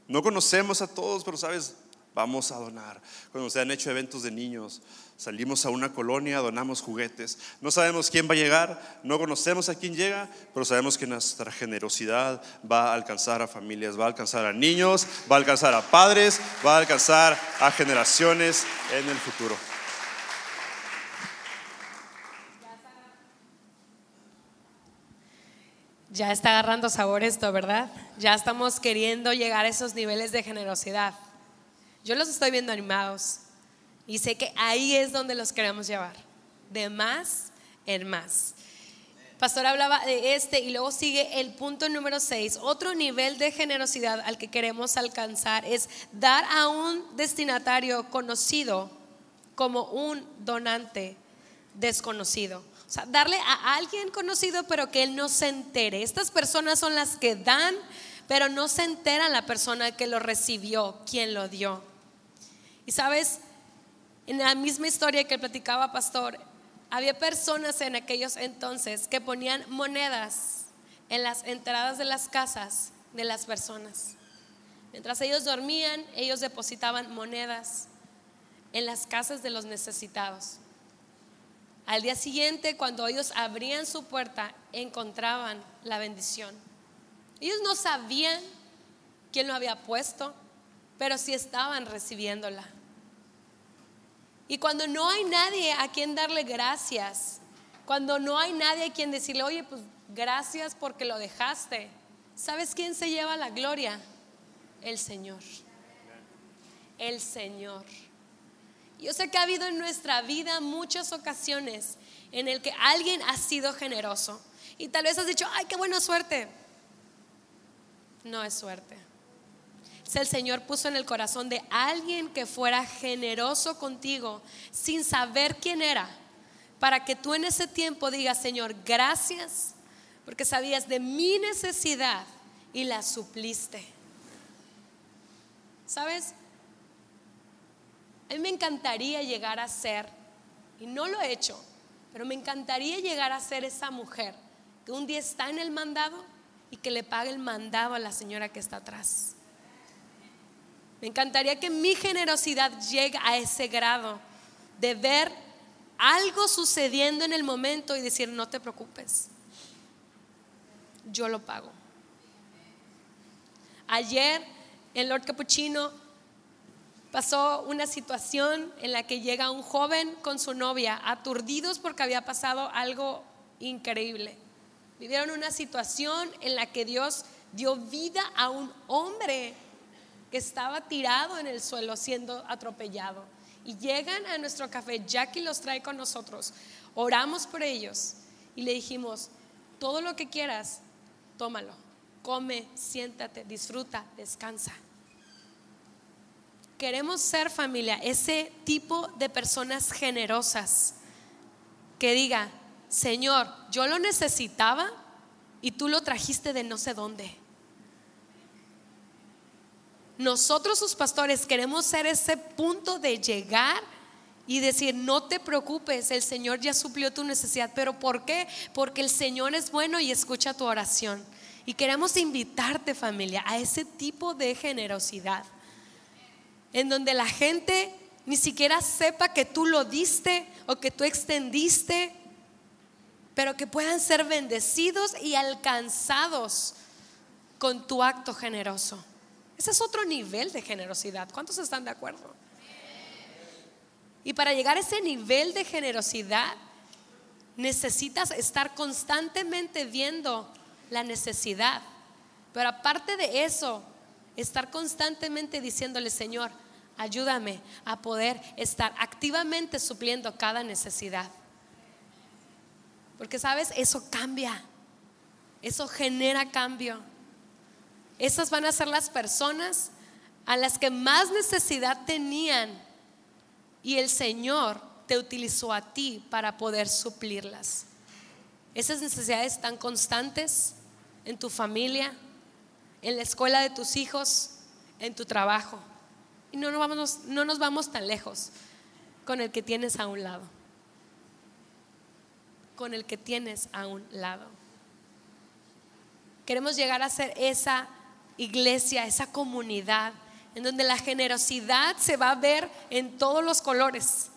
No conocemos a todos, pero sabes, Vamos a donar. Cuando se han hecho eventos de niños, salimos a una colonia, donamos juguetes. No sabemos quién va a llegar, no conocemos a quién llega, pero sabemos que nuestra generosidad va a alcanzar a familias, va a alcanzar a niños, va a alcanzar a padres, va a alcanzar a generaciones en el futuro. Ya está agarrando sabor esto, ¿verdad? Ya estamos queriendo llegar a esos niveles de generosidad. Yo los estoy viendo animados y sé que ahí es donde los queremos llevar, de más en más. Pastor hablaba de este y luego sigue el punto número 6. Otro nivel de generosidad al que queremos alcanzar es dar a un destinatario conocido como un donante desconocido. O sea, darle a alguien conocido pero que él no se entere. Estas personas son las que dan, pero no se entera la persona que lo recibió, quien lo dio. Y sabes, en la misma historia que platicaba Pastor, había personas en aquellos entonces que ponían monedas en las entradas de las casas de las personas. Mientras ellos dormían, ellos depositaban monedas en las casas de los necesitados. Al día siguiente, cuando ellos abrían su puerta, encontraban la bendición. Ellos no sabían quién lo había puesto, pero sí estaban recibiéndola. Y cuando no hay nadie a quien darle gracias, cuando no hay nadie a quien decirle, oye, pues gracias porque lo dejaste, ¿sabes quién se lleva la gloria? El Señor. El Señor. Yo sé que ha habido en nuestra vida muchas ocasiones en el que alguien ha sido generoso y tal vez has dicho, ay, qué buena suerte. No es suerte. El Señor puso en el corazón de alguien que fuera generoso contigo sin saber quién era, para que tú en ese tiempo digas, Señor, gracias, porque sabías de mi necesidad y la supliste. ¿Sabes? A mí me encantaría llegar a ser, y no lo he hecho, pero me encantaría llegar a ser esa mujer que un día está en el mandado y que le pague el mandado a la señora que está atrás. Me encantaría que mi generosidad llegue a ese grado de ver algo sucediendo en el momento y decir, no te preocupes, yo lo pago. Ayer el Lord Capuchino pasó una situación en la que llega un joven con su novia, aturdidos porque había pasado algo increíble. Vivieron una situación en la que Dios dio vida a un hombre estaba tirado en el suelo siendo atropellado. Y llegan a nuestro café, Jackie los trae con nosotros, oramos por ellos y le dijimos, todo lo que quieras, tómalo, come, siéntate, disfruta, descansa. Queremos ser familia, ese tipo de personas generosas que diga, Señor, yo lo necesitaba y tú lo trajiste de no sé dónde. Nosotros sus pastores queremos ser ese punto de llegar y decir, no te preocupes, el Señor ya suplió tu necesidad. ¿Pero por qué? Porque el Señor es bueno y escucha tu oración. Y queremos invitarte familia a ese tipo de generosidad, en donde la gente ni siquiera sepa que tú lo diste o que tú extendiste, pero que puedan ser bendecidos y alcanzados con tu acto generoso. Ese es otro nivel de generosidad. ¿Cuántos están de acuerdo? Y para llegar a ese nivel de generosidad, necesitas estar constantemente viendo la necesidad. Pero aparte de eso, estar constantemente diciéndole, Señor, ayúdame a poder estar activamente supliendo cada necesidad. Porque sabes, eso cambia, eso genera cambio. Esas van a ser las personas a las que más necesidad tenían y el Señor te utilizó a ti para poder suplirlas. Esas necesidades están constantes en tu familia, en la escuela de tus hijos, en tu trabajo. Y no nos vamos, no nos vamos tan lejos con el que tienes a un lado. Con el que tienes a un lado. Queremos llegar a ser esa iglesia, esa comunidad en donde la generosidad se va a ver en todos los colores,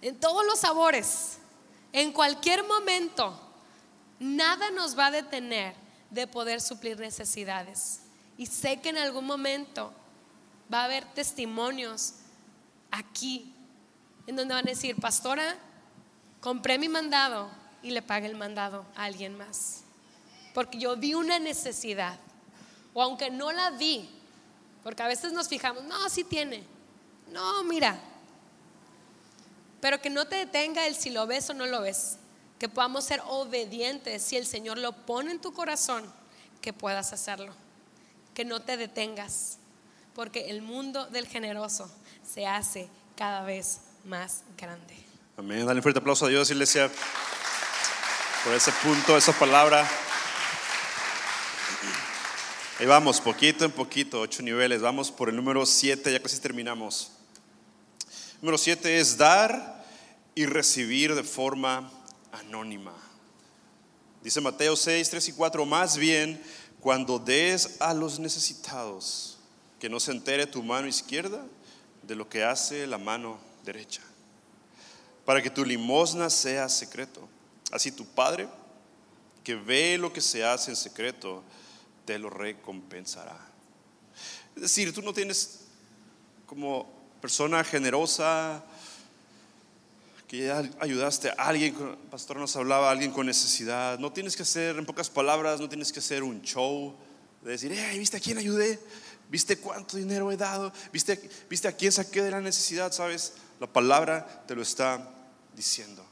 en todos los sabores, en cualquier momento. Nada nos va a detener de poder suplir necesidades. Y sé que en algún momento va a haber testimonios aquí en donde van a decir, pastora, compré mi mandado y le pagué el mandado a alguien más. Porque yo vi una necesidad. O aunque no la vi, porque a veces nos fijamos, no, sí tiene. No, mira. Pero que no te detenga el si lo ves o no lo ves. Que podamos ser obedientes si el Señor lo pone en tu corazón, que puedas hacerlo. Que no te detengas. Porque el mundo del generoso se hace cada vez más grande. Amén. Dale un fuerte aplauso a Dios, iglesia, por ese punto, esa palabra. Ahí vamos, poquito en poquito, ocho niveles. Vamos por el número siete, ya casi terminamos. Número siete es dar y recibir de forma anónima. Dice Mateo 6, 3 y 4, más bien cuando des a los necesitados, que no se entere tu mano izquierda de lo que hace la mano derecha, para que tu limosna sea secreto. Así tu Padre, que ve lo que se hace en secreto, te lo recompensará. Es decir, tú no tienes como persona generosa que ya ayudaste a alguien, el pastor nos hablaba, a alguien con necesidad. No tienes que hacer, en pocas palabras, no tienes que hacer un show de decir, hey, ¿viste a quién ayudé? ¿Viste cuánto dinero he dado? ¿Viste, ¿Viste a quién saqué de la necesidad? ¿Sabes? La palabra te lo está diciendo.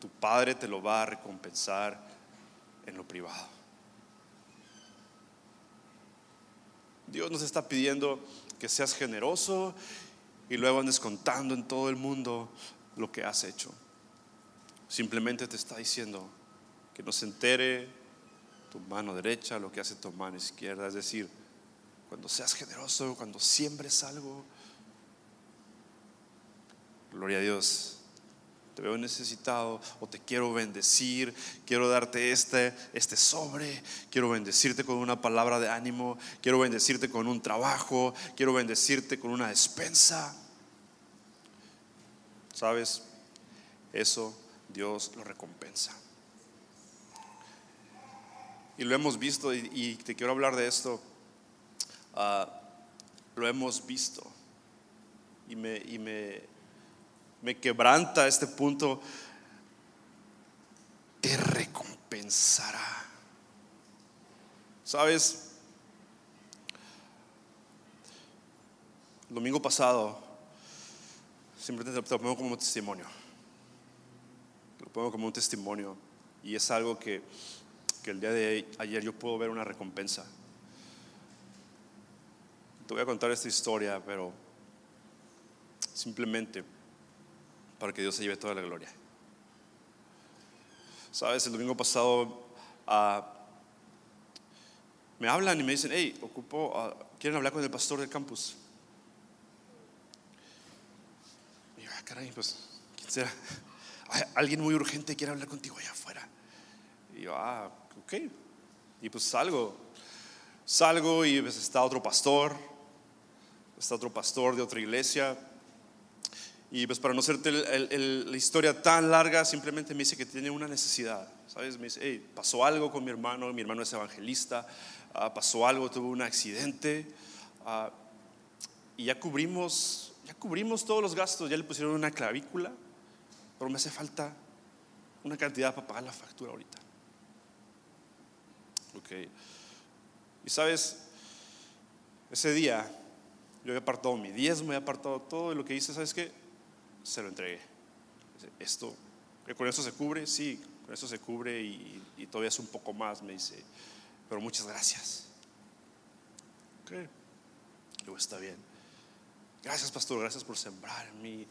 Tu Padre te lo va a recompensar en lo privado. Dios nos está pidiendo que seas generoso y luego andes contando en todo el mundo lo que has hecho. Simplemente te está diciendo que no se entere tu mano derecha lo que hace tu mano izquierda. Es decir, cuando seas generoso, cuando siembres algo, gloria a Dios, te veo necesitado o te quiero bendecir, quiero darte este, este sobre, quiero bendecirte con una palabra de ánimo, quiero bendecirte con un trabajo, quiero bendecirte con una despensa. ¿Sabes? Eso Dios lo recompensa. Y lo hemos visto y, te quiero hablar de esto. Ah, lo hemos visto. Y me, y me, me quebranta este punto, te recompensará. ¿Sabes? El domingo pasado, siempre te lo pongo como testimonio. Lo pongo como un testimonio. Y es algo que, que el día de ayer yo puedo ver una recompensa. Te voy a contar esta historia, pero simplemente para que Dios se lleve toda la gloria. Sabes, el domingo pasado ah, me hablan y me dicen, hey, ocupo, ah, quieren hablar con el pastor del campus. Y yo, ah, caray, pues, ¿quién será? Alguien muy urgente quiere hablar contigo allá afuera. Y yo, ah, ok. Y pues salgo, salgo y pues está otro pastor, está otro pastor de otra iglesia y pues para no hacerte la historia tan larga, simplemente me dice que tiene una necesidad. ¿Sabes? Me dice, hey, pasó algo con mi hermano, mi hermano es evangelista, ah, pasó algo, tuvo un accidente. Ah, y ya cubrimos, ya cubrimos todos los gastos, ya le pusieron una clavícula, pero me hace falta una cantidad para pagar la factura ahorita. Ok. Y sabes, ese día yo había apartado mi diezmo, había apartado todo, y lo que hice, ¿sabes qué? Se lo entregué. Esto, con eso se cubre, sí, con eso se cubre y, todavía es un poco más, me dice, pero muchas gracias. Ok, luego está bien. Gracias, pastor, gracias por sembrar en mí.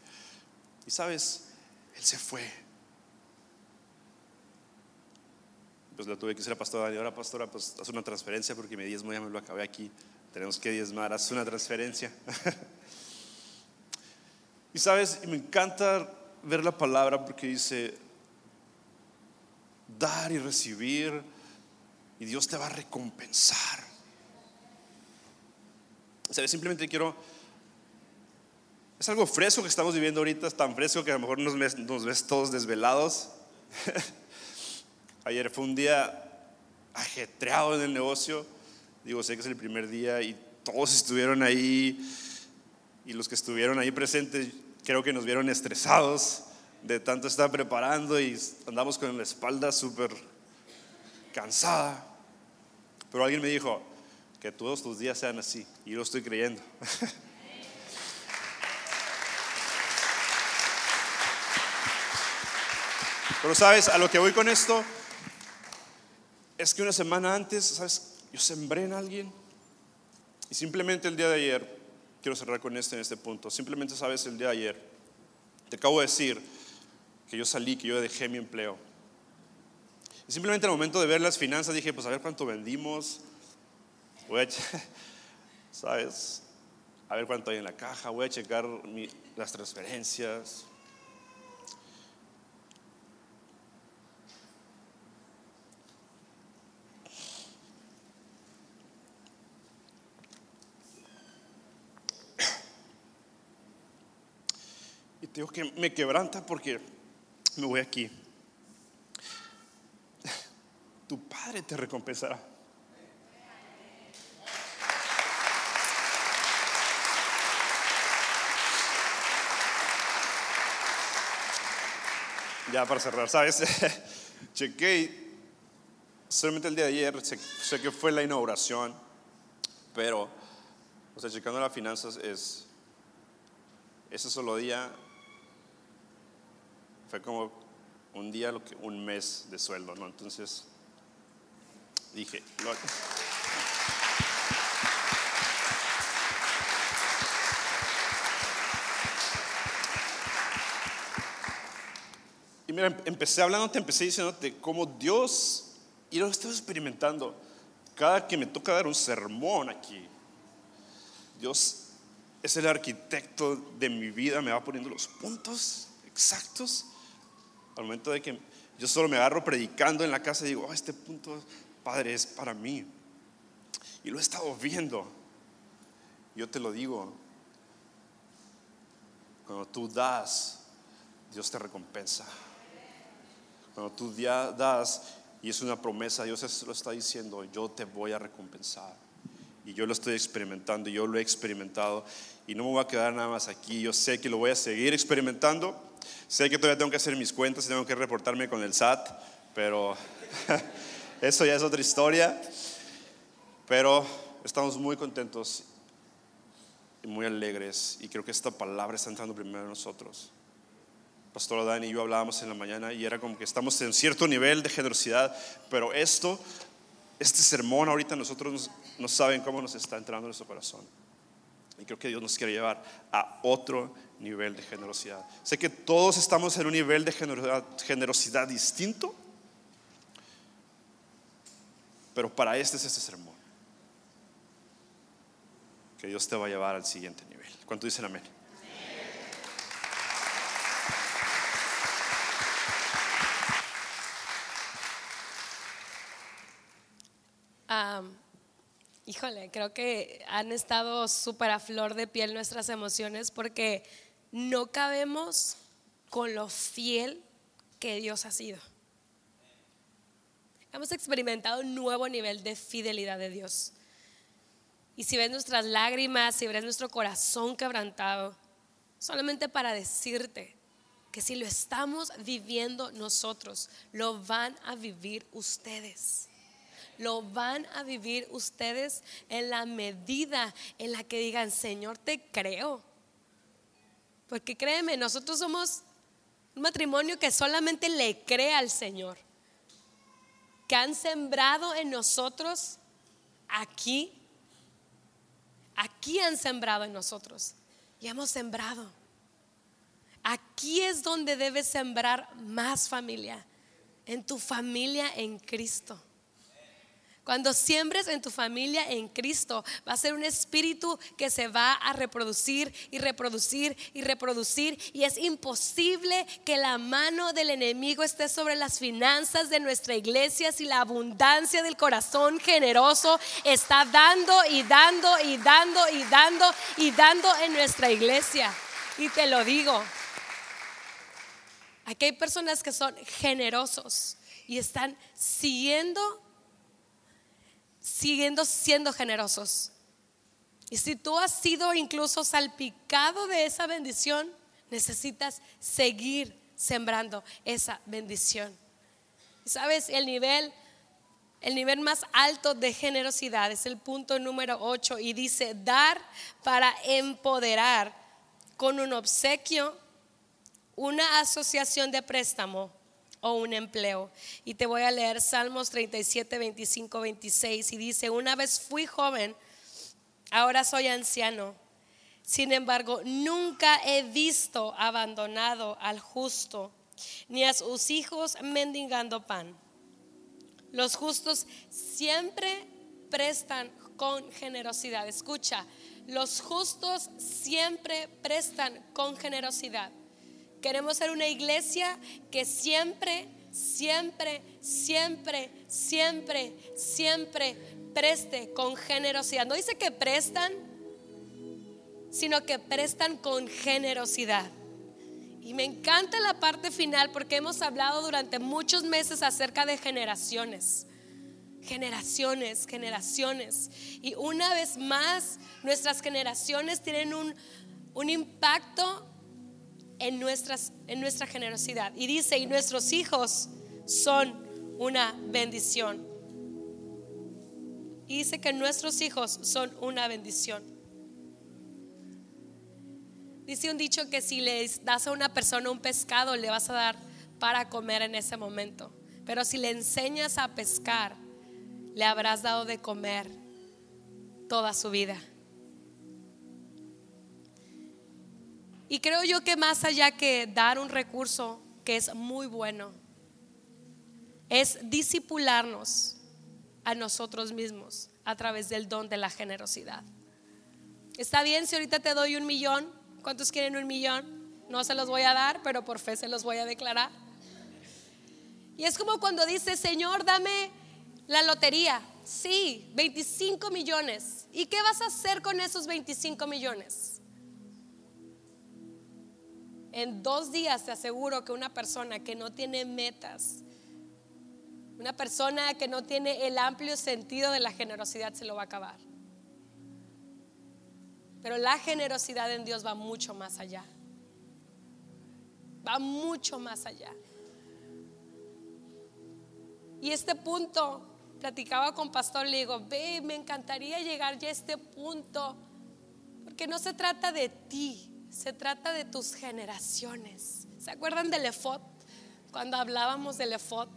Y sabes, él se fue. Pues le tuve que decir a pastora, y ahora pastora, pues haz una transferencia porque mi diezmo ya me lo acabé aquí. Tenemos que diezmar, haz una transferencia. Y sabes, me encanta ver la palabra porque dice, dar y recibir, y Dios te va a recompensar. ¿Sabes? Simplemente quiero... Es algo fresco que estamos viviendo ahorita, es tan fresco que a lo mejor nos ves, nos ves todos desvelados. Ayer fue un día ajetreado en el negocio. Digo, sé que es el primer día y todos estuvieron ahí y los que estuvieron ahí presentes creo que nos vieron estresados de tanto estar preparando y andamos con la espalda súper cansada. Pero alguien me dijo que todos tus días sean así y lo estoy creyendo. Pero sabes, a lo que voy con esto es que una semana antes, sabes, yo sembré en alguien y simplemente el día de ayer, quiero cerrar con este en este punto, simplemente sabes, el día de ayer, te acabo de decir que yo salí, que yo dejé mi empleo. Simplemente en el momento de ver las finanzas dije, pues a ver cuánto vendimos, voy a, ¿sabes? A ver cuánto hay en la caja, voy a checar las transferencias. Te digo que me quebranta porque me voy aquí. Tu Padre te recompensará. Ya para cerrar, ¿sabes? Chequé, solamente el día de ayer, sé, que fue la inauguración, pero, o sea, checando las finanzas es, ese solo día fue como un día, lo que, un mes de sueldo, ¿no? Entonces dije, Y mira, empecé hablando, te empecé diciéndote cómo Dios, y lo estoy experimentando, cada que me toca dar un sermón aquí, Dios es el arquitecto de mi vida, me va poniendo los puntos exactos al momento de que yo solo me agarro predicando en la casa y digo, oh, este punto, Padre, es para mí. Y lo he estado viendo. Yo te lo digo, cuando tú das, Dios te recompensa. Cuando tú das y es una promesa, Dios lo está diciendo, yo te voy a recompensar. Y yo lo estoy experimentando, yo lo he experimentado y no me voy a quedar nada más aquí. Yo sé que lo voy a seguir experimentando. Sé que todavía tengo que hacer mis cuentas y tengo que reportarme con el SAT, pero eso ya es otra historia. Pero estamos muy contentos y muy alegres y creo que esta palabra está entrando primero en nosotros. Pastor Dani y yo hablábamos en la mañana y era como que estamos en cierto nivel de generosidad, pero esto, este sermón ahorita nosotros no saben cómo nos está entrando en nuestro corazón. Y creo que Dios nos quiere llevar a otro nivel de generosidad. Sé que todos estamos en un nivel de generosidad, distinto, pero para este es este sermón. Que Dios te va a llevar al siguiente nivel. ¿Cuánto dicen amén? híjole, creo que han estado súper a flor de piel nuestras emociones porque no cabemos con lo fiel que Dios ha sido. Hemos experimentado un nuevo nivel de fidelidad de Dios. Y si ves nuestras lágrimas, si ves nuestro corazón quebrantado, solamente para decirte que si lo estamos viviendo nosotros, lo van a vivir ustedes lo van a vivir ustedes en la medida en la que digan, Señor, te creo. Porque créeme, nosotros somos un matrimonio que solamente le cree al Señor. Que han sembrado en nosotros aquí. Aquí han sembrado en nosotros. Y hemos sembrado. Aquí es donde debes sembrar más familia. En tu familia en Cristo Cuando siembres en tu familia en Cristo, va a ser un espíritu que se va a reproducir y reproducir y reproducir. Y es imposible que la mano del enemigo esté sobre las finanzas de nuestra iglesia si la abundancia del corazón generoso está dando y dando y dando y dando y dando en nuestra iglesia. Y te lo digo, aquí hay personas que son generosos y están siguiendo siguiendo siendo generosos. Y si tú has sido incluso salpicado de esa bendición, necesitas seguir sembrando esa bendición. Sabes, el nivel, el nivel más alto de generosidad es el punto número 8 y dice, dar para empoderar con un obsequio, una asociación de préstamo o un empleo. Y te voy a leer Salmos 37, 25, 26 y dice, una vez fui joven, ahora soy anciano. Sin embargo, nunca he visto abandonado al justo, ni a sus hijos mendigando pan. Los justos siempre prestan con generosidad. Escucha, los justos siempre prestan con generosidad. Queremos ser una iglesia que siempre, siempre, siempre, siempre, siempre preste con generosidad. No dice que prestan, sino que prestan con generosidad. Y me encanta la parte final porque hemos hablado durante muchos meses acerca de generaciones. Generaciones, generaciones. Y una vez más, nuestras generaciones tienen un, un impacto en, nuestras, en nuestra generosidad. Y dice, y nuestros hijos son una bendición. Y dice que nuestros hijos son una bendición. Dice un dicho que si le das a una persona un pescado, le vas a dar para comer en ese momento. Pero si le enseñas a pescar, le habrás dado de comer toda su vida. Y creo yo que más allá que dar un recurso que es muy bueno, es disipularnos a nosotros mismos a través del don de la generosidad. Está bien si ahorita te doy un millón, ¿cuántos quieren un millón? No se los voy a dar, pero por fe se los voy a declarar. Y es como cuando dice, Señor, dame la lotería. Sí, 25 millones. ¿Y qué vas a hacer con esos 25 millones? En dos días te aseguro que una persona que no tiene metas, una persona que no tiene el amplio sentido de la generosidad se lo va a acabar. Pero la generosidad en Dios va mucho más allá. Va mucho más allá. Y este punto, platicaba con pastor, le digo, ve, me encantaría llegar ya a este punto, porque no se trata de ti, se trata de tus generaciones. ¿Se acuerdan del efod? Cuando hablábamos del efod,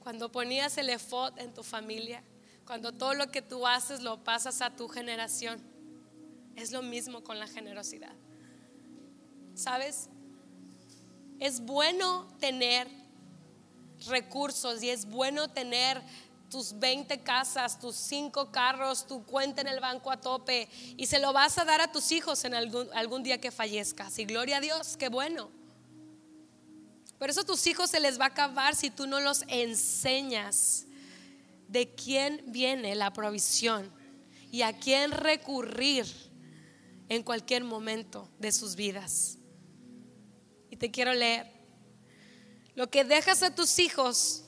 cuando ponías el efod en tu familia, cuando todo lo que tú haces lo pasas a tu generación. Es lo mismo con la generosidad. ¿Sabes? Es bueno tener recursos y es bueno tener tus 20 casas, tus 5 carros, tu cuenta en el banco a tope y se lo vas a dar a tus hijos en algún, algún día que fallezcas. Y gloria a Dios, qué bueno. Pero eso a tus hijos se les va a acabar si tú no los enseñas de quién viene la provisión y a quién recurrir en cualquier momento de sus vidas. Y te quiero leer. Lo que dejas a tus hijos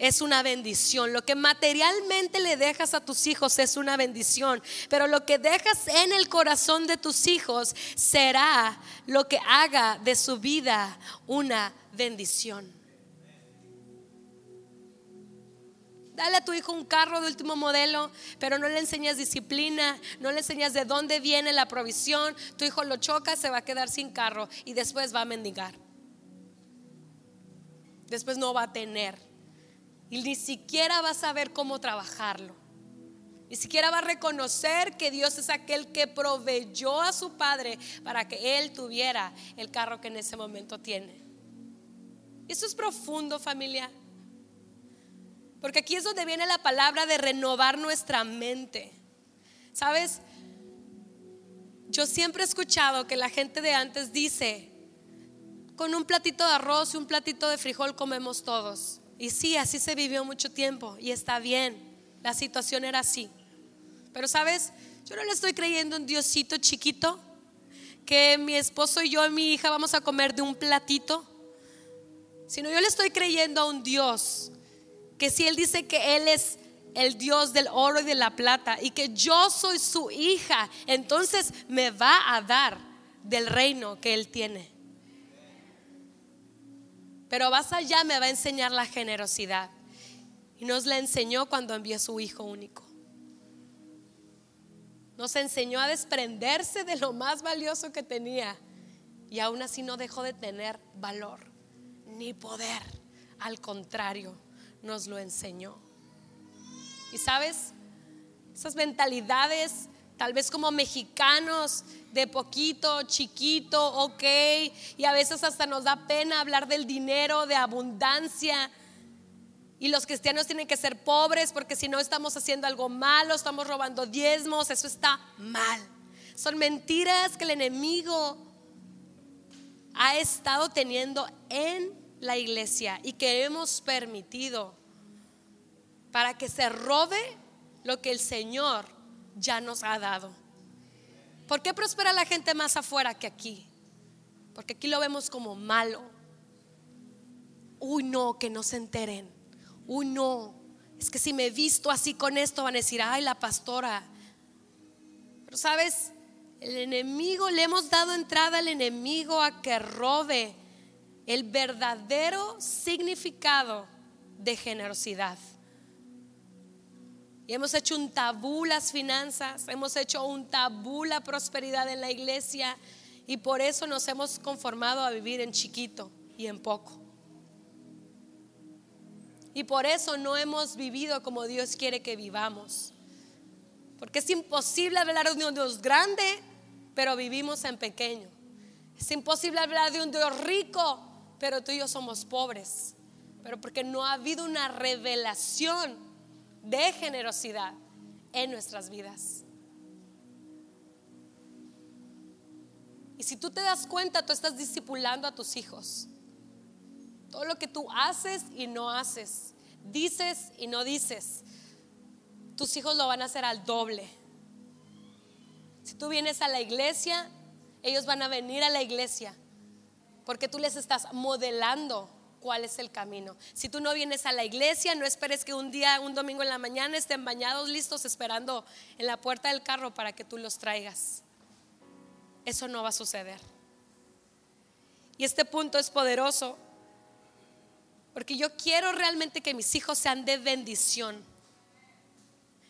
es una bendición. Lo que materialmente le dejas a tus hijos es una bendición. Pero lo que dejas en el corazón de tus hijos será lo que haga de su vida una bendición. Dale a tu hijo un carro de último modelo, pero no le enseñas disciplina, no le enseñas de dónde viene la provisión. Tu hijo lo choca, se va a quedar sin carro y después va a mendigar. Después no va a tener y ni siquiera va a saber cómo trabajarlo. Ni siquiera va a reconocer que Dios es aquel que proveyó a su padre para que él tuviera el carro que en ese momento tiene. Eso es profundo, familia. Porque aquí es donde viene la palabra de renovar nuestra mente. ¿Sabes? Yo siempre he escuchado que la gente de antes dice, con un platito de arroz y un platito de frijol comemos todos. Y sí, así se vivió mucho tiempo y está bien. La situación era así. Pero sabes, yo no le estoy creyendo un Diosito chiquito que mi esposo y yo y mi hija vamos a comer de un platito, sino yo le estoy creyendo a un Dios que si Él dice que Él es el Dios del oro y de la plata y que yo soy su hija, entonces me va a dar del reino que Él tiene. Pero más allá me va a enseñar la generosidad. Y nos la enseñó cuando envió su hijo único. Nos enseñó a desprenderse de lo más valioso que tenía. Y aún así no dejó de tener valor ni poder. Al contrario nos lo enseñó. Y sabes, esas mentalidades, tal vez como mexicanos, de poquito, chiquito, ok, y a veces hasta nos da pena hablar del dinero, de abundancia. Y los cristianos tienen que ser pobres porque si no estamos haciendo algo malo, estamos robando diezmos, eso está mal. Son mentiras que el enemigo ha estado teniendo en la iglesia y que hemos permitido para que se robe lo que el Señor ya nos ha dado. ¿Por qué prospera la gente más afuera que aquí? Porque aquí lo vemos como malo. Uy, no, que no se enteren. Uy, no, es que si me visto así con esto van a decir, ay, la pastora. Pero sabes, el enemigo, le hemos dado entrada al enemigo a que robe el verdadero significado de generosidad. Y hemos hecho un tabú las finanzas, hemos hecho un tabú la prosperidad en la iglesia y por eso nos hemos conformado a vivir en chiquito y en poco. Y por eso no hemos vivido como Dios quiere que vivamos. Porque es imposible hablar de un Dios grande, pero vivimos en pequeño. Es imposible hablar de un Dios rico, pero tú y yo somos pobres. Pero porque no ha habido una revelación de generosidad en nuestras vidas. Y si tú te das cuenta, tú estás discipulando a tus hijos. Todo lo que tú haces y no haces, dices y no dices, tus hijos lo van a hacer al doble. Si tú vienes a la iglesia, ellos van a venir a la iglesia porque tú les estás modelando cuál es el camino. Si tú no vienes a la iglesia, no esperes que un día, un domingo en la mañana estén bañados, listos, esperando en la puerta del carro para que tú los traigas. Eso no va a suceder. Y este punto es poderoso, porque yo quiero realmente que mis hijos sean de bendición.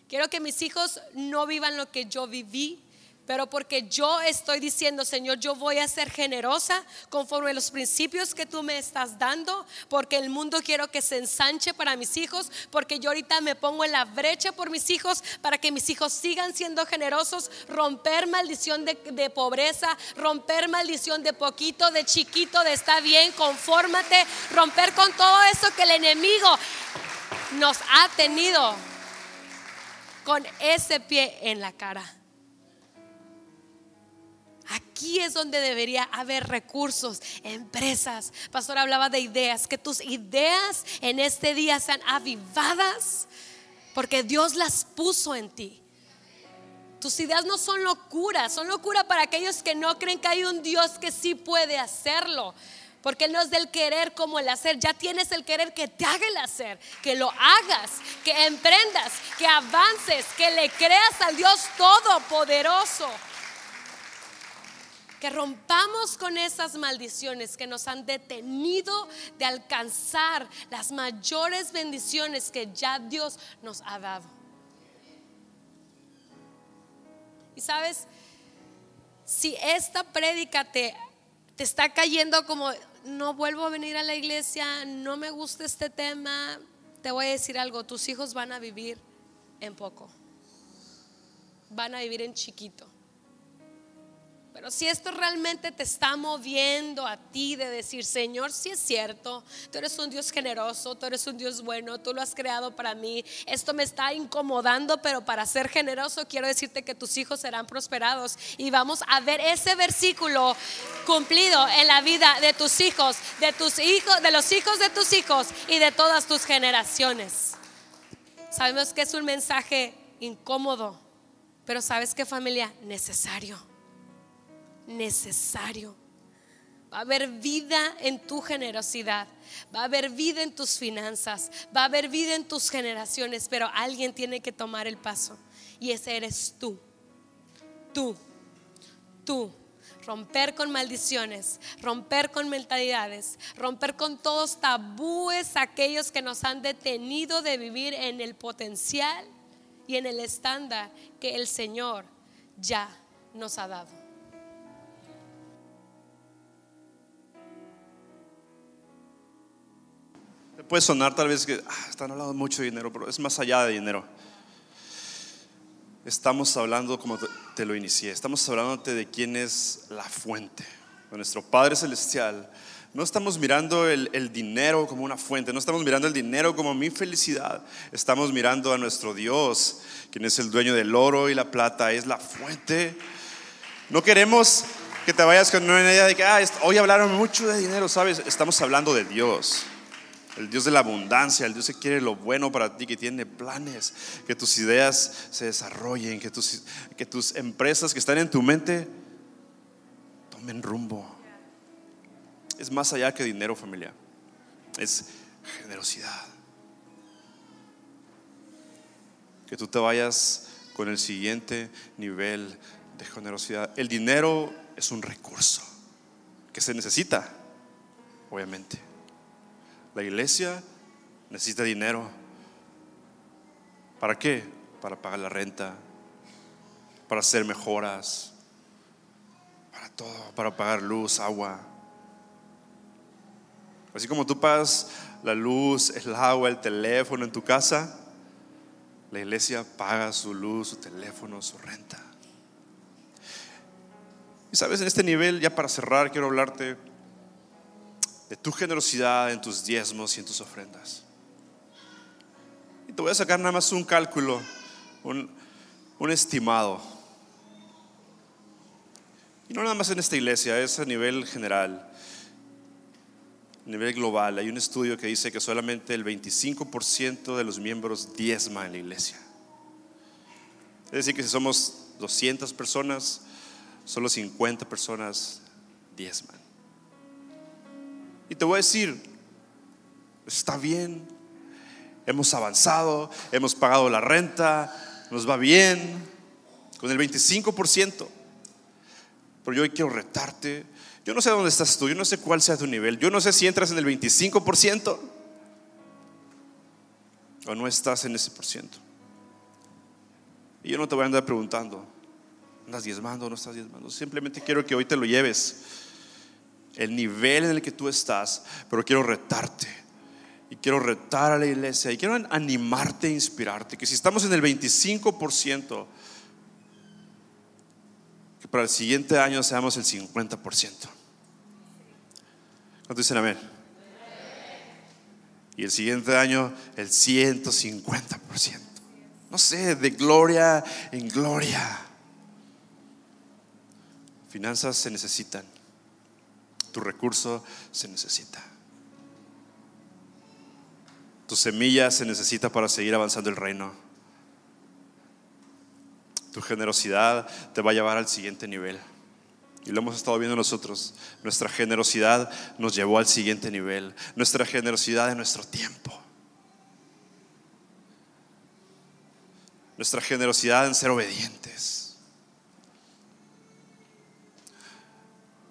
Quiero que mis hijos no vivan lo que yo viví, pero porque yo estoy diciendo, Señor, yo voy a ser generosa conforme a los principios que tú me estás dando, porque el mundo quiero que se ensanche para mis hijos, porque yo ahorita me pongo en la brecha por mis hijos, para que mis hijos sigan siendo generosos, romper maldición de, de pobreza, romper maldición de poquito, de chiquito, de está bien, confórmate, romper con todo eso que el enemigo nos ha tenido con ese pie en la cara. Aquí es donde debería haber recursos, empresas. Pastor hablaba de ideas, que tus ideas en este día sean avivadas porque Dios las puso en ti. Tus ideas no son locuras, son locura para aquellos que no creen que hay un Dios que sí puede hacerlo. Porque no es del querer como el hacer. Ya tienes el querer que te haga el hacer, que lo hagas, que emprendas, que avances, que le creas al Dios Todopoderoso que rompamos con esas maldiciones que nos han detenido de alcanzar las mayores bendiciones que ya Dios nos ha dado. Y sabes, si esta prédica te, te está cayendo como no vuelvo a venir a la iglesia, no me gusta este tema, te voy a decir algo, tus hijos van a vivir en poco, van a vivir en chiquito Pero si esto realmente te está moviendo a ti de decir, Señor, si es cierto, tú eres un Dios generoso, tú eres un Dios bueno, tú lo has creado para mí, esto me está incomodando, pero para ser generoso quiero decirte que tus hijos serán prosperados y vamos a ver ese versículo cumplido en la vida de tus hijos, de tus hijos, de los hijos de tus hijos y de todas tus generaciones. Sabemos que es un mensaje incómodo, pero sabes que familia, necesario necesario. Va a haber vida en tu generosidad, va a haber vida en tus finanzas, va a haber vida en tus generaciones, pero alguien tiene que tomar el paso y ese eres tú. Tú, tú. Romper con maldiciones, romper con mentalidades, romper con todos tabúes aquellos que nos han detenido de vivir en el potencial y en el estándar que el Señor ya nos ha dado. Puede sonar tal vez que ah, están hablando mucho de dinero, pero es más allá de dinero. Estamos hablando, como te lo inicié, estamos hablando de quién es la fuente, de nuestro Padre Celestial. No estamos mirando el, el, dinero como una fuente, no estamos mirando el dinero como mi felicidad, estamos mirando a nuestro Dios, quien es el dueño del oro y la plata, es la fuente. No queremos que te vayas con una idea de que ah, hoy hablaron mucho de dinero, ¿sabes? Estamos hablando de Dios el Dios de la abundancia, el Dios que quiere lo bueno para ti, que tiene planes, que tus ideas se desarrollen, que tus, que tus empresas que están en tu mente tomen rumbo. Es más allá que dinero familiar, es generosidad. Que tú te vayas con el siguiente nivel de generosidad. El dinero es un recurso que se necesita, obviamente la iglesia necesita dinero. ¿Para qué? Para pagar la renta, para hacer mejoras, para todo, para pagar luz, agua. Así como tú pagas la luz, el agua, el teléfono en tu casa, la iglesia paga su luz, su teléfono, su renta. Y sabes, en este nivel, ya para cerrar, quiero hablarte de tu generosidad en tus diezmos y en tus ofrendas. Y te voy a sacar nada más un cálculo, un, estimado. Y no nada más en esta iglesia, es a nivel general, a nivel global. Hay un estudio que dice que solamente el 25% de los miembros diezma en la iglesia. Es decir, que si somos 200 personas, solo 50 personas diezman. Y te voy a decir, está bien, hemos avanzado, hemos pagado la renta, nos va bien, con el 25%. Pero yo hoy quiero retarte. Yo no sé dónde estás tú, yo no sé cuál sea tu nivel, yo no sé si entras en el 25% o no estás en ese por ciento. Y yo no te voy a andar preguntando, ¿andas diezmando o no estás diezmando? Simplemente quiero que hoy te lo lleves el nivel en el que tú estás, pero quiero retarte. Y quiero retar a la iglesia y quiero animarte e inspirarte. Que si estamos en el 25%, que para el siguiente año seamos el 50%. ¿Cuánto dicen amén? Y el siguiente año el 150%. No sé, de gloria en gloria. Finanzas se necesitan. Tu recurso se necesita. Tu semilla se necesita para seguir avanzando el reino. Tu generosidad te va a llevar al siguiente nivel. Y lo hemos estado viendo nosotros. Nuestra generosidad nos llevó al siguiente nivel. Nuestra generosidad de nuestro tiempo. Nuestra generosidad en ser obedientes.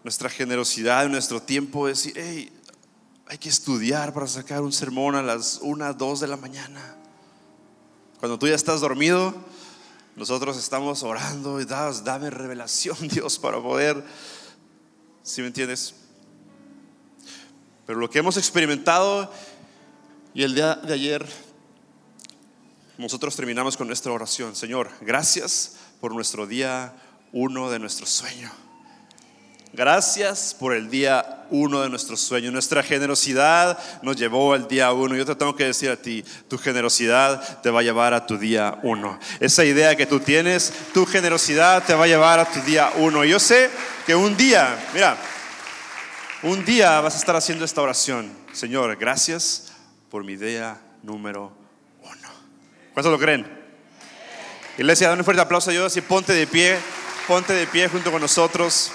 Nuestra generosidad, nuestro tiempo, decir, hey, hay que estudiar para sacar un sermón a las 1, 2 de la mañana. Cuando tú ya estás dormido, nosotros estamos orando y das, dame revelación, Dios, para poder, si me entiendes? Pero lo que hemos experimentado y el día de ayer, nosotros terminamos con nuestra oración. Señor, gracias por nuestro día uno de nuestro sueño. Gracias por el día uno de nuestro sueño. Nuestra generosidad nos llevó al día uno. Yo te tengo que decir a ti, tu generosidad te va a llevar a tu día uno. Esa idea que tú tienes, tu generosidad te va a llevar a tu día uno. Yo sé que un día, mira, un día vas a estar haciendo esta oración. Señor, gracias por mi día número uno. ¿Cuántos lo creen? Iglesia, dale un fuerte aplauso a Dios y ponte de pie, ponte de pie junto con nosotros.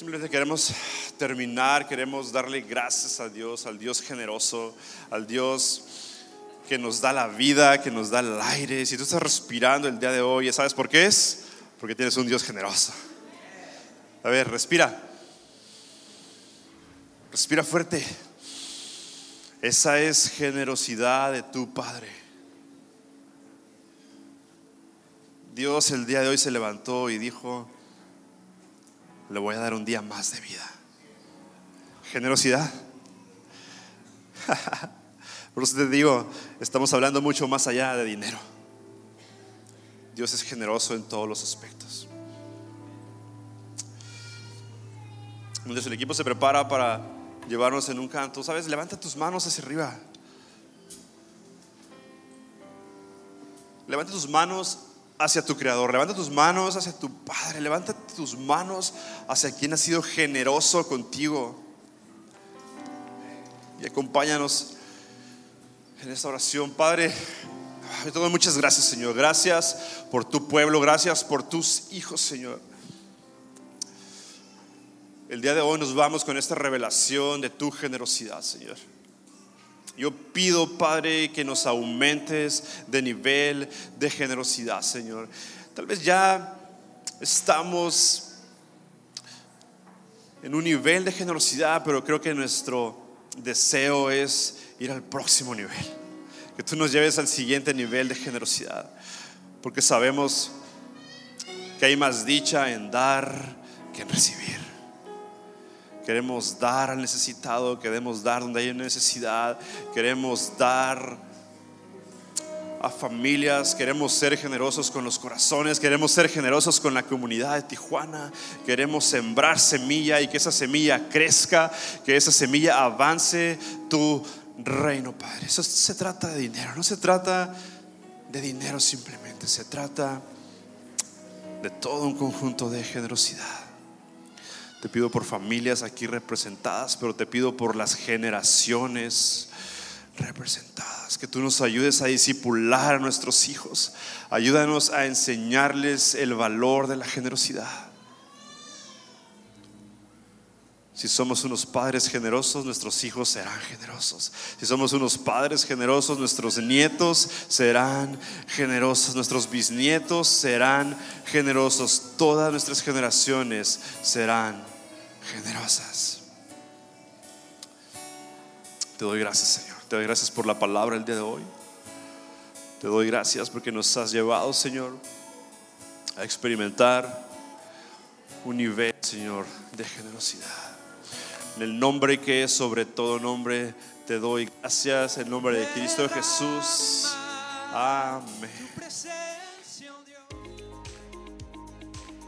Simplemente queremos terminar, queremos darle gracias a Dios, al Dios generoso, al Dios que nos da la vida, que nos da el aire. Si tú estás respirando el día de hoy, ¿sabes por qué es? Porque tienes un Dios generoso. A ver, respira. Respira fuerte. Esa es generosidad de tu Padre. Dios el día de hoy se levantó y dijo, le voy a dar un día más de vida. Generosidad. Por eso te digo, estamos hablando mucho más allá de dinero. Dios es generoso en todos los aspectos. Entonces el equipo se prepara para llevarnos en un canto. ¿Sabes? Levanta tus manos hacia arriba. Levanta tus manos hacia tu Creador, levanta tus manos hacia tu Padre, levanta tus manos hacia quien ha sido generoso contigo. Y acompáñanos en esta oración, Padre. Yo te muchas gracias, Señor. Gracias por tu pueblo, gracias por tus hijos, Señor. El día de hoy nos vamos con esta revelación de tu generosidad, Señor. Yo pido, Padre, que nos aumentes de nivel de generosidad, Señor. Tal vez ya estamos en un nivel de generosidad, pero creo que nuestro deseo es ir al próximo nivel. Que tú nos lleves al siguiente nivel de generosidad. Porque sabemos que hay más dicha en dar que en recibir. Queremos dar al necesitado, queremos dar donde hay necesidad, queremos dar a familias, queremos ser generosos con los corazones, queremos ser generosos con la comunidad de Tijuana, queremos sembrar semilla y que esa semilla crezca, que esa semilla avance tu reino, Padre. Eso se trata de dinero, no se trata de dinero simplemente, se trata de todo un conjunto de generosidad. Te pido por familias aquí representadas, pero te pido por las generaciones representadas, que tú nos ayudes a disipular a nuestros hijos, ayúdanos a enseñarles el valor de la generosidad. Si somos unos padres generosos, nuestros hijos serán generosos. Si somos unos padres generosos, nuestros nietos serán generosos. Nuestros bisnietos serán generosos. Todas nuestras generaciones serán generosas. Te doy gracias, Señor. Te doy gracias por la palabra el día de hoy. Te doy gracias porque nos has llevado, Señor, a experimentar un nivel, Señor, de generosidad. En el nombre que es sobre todo nombre, te doy gracias. En el nombre de Cristo Jesús. Amén.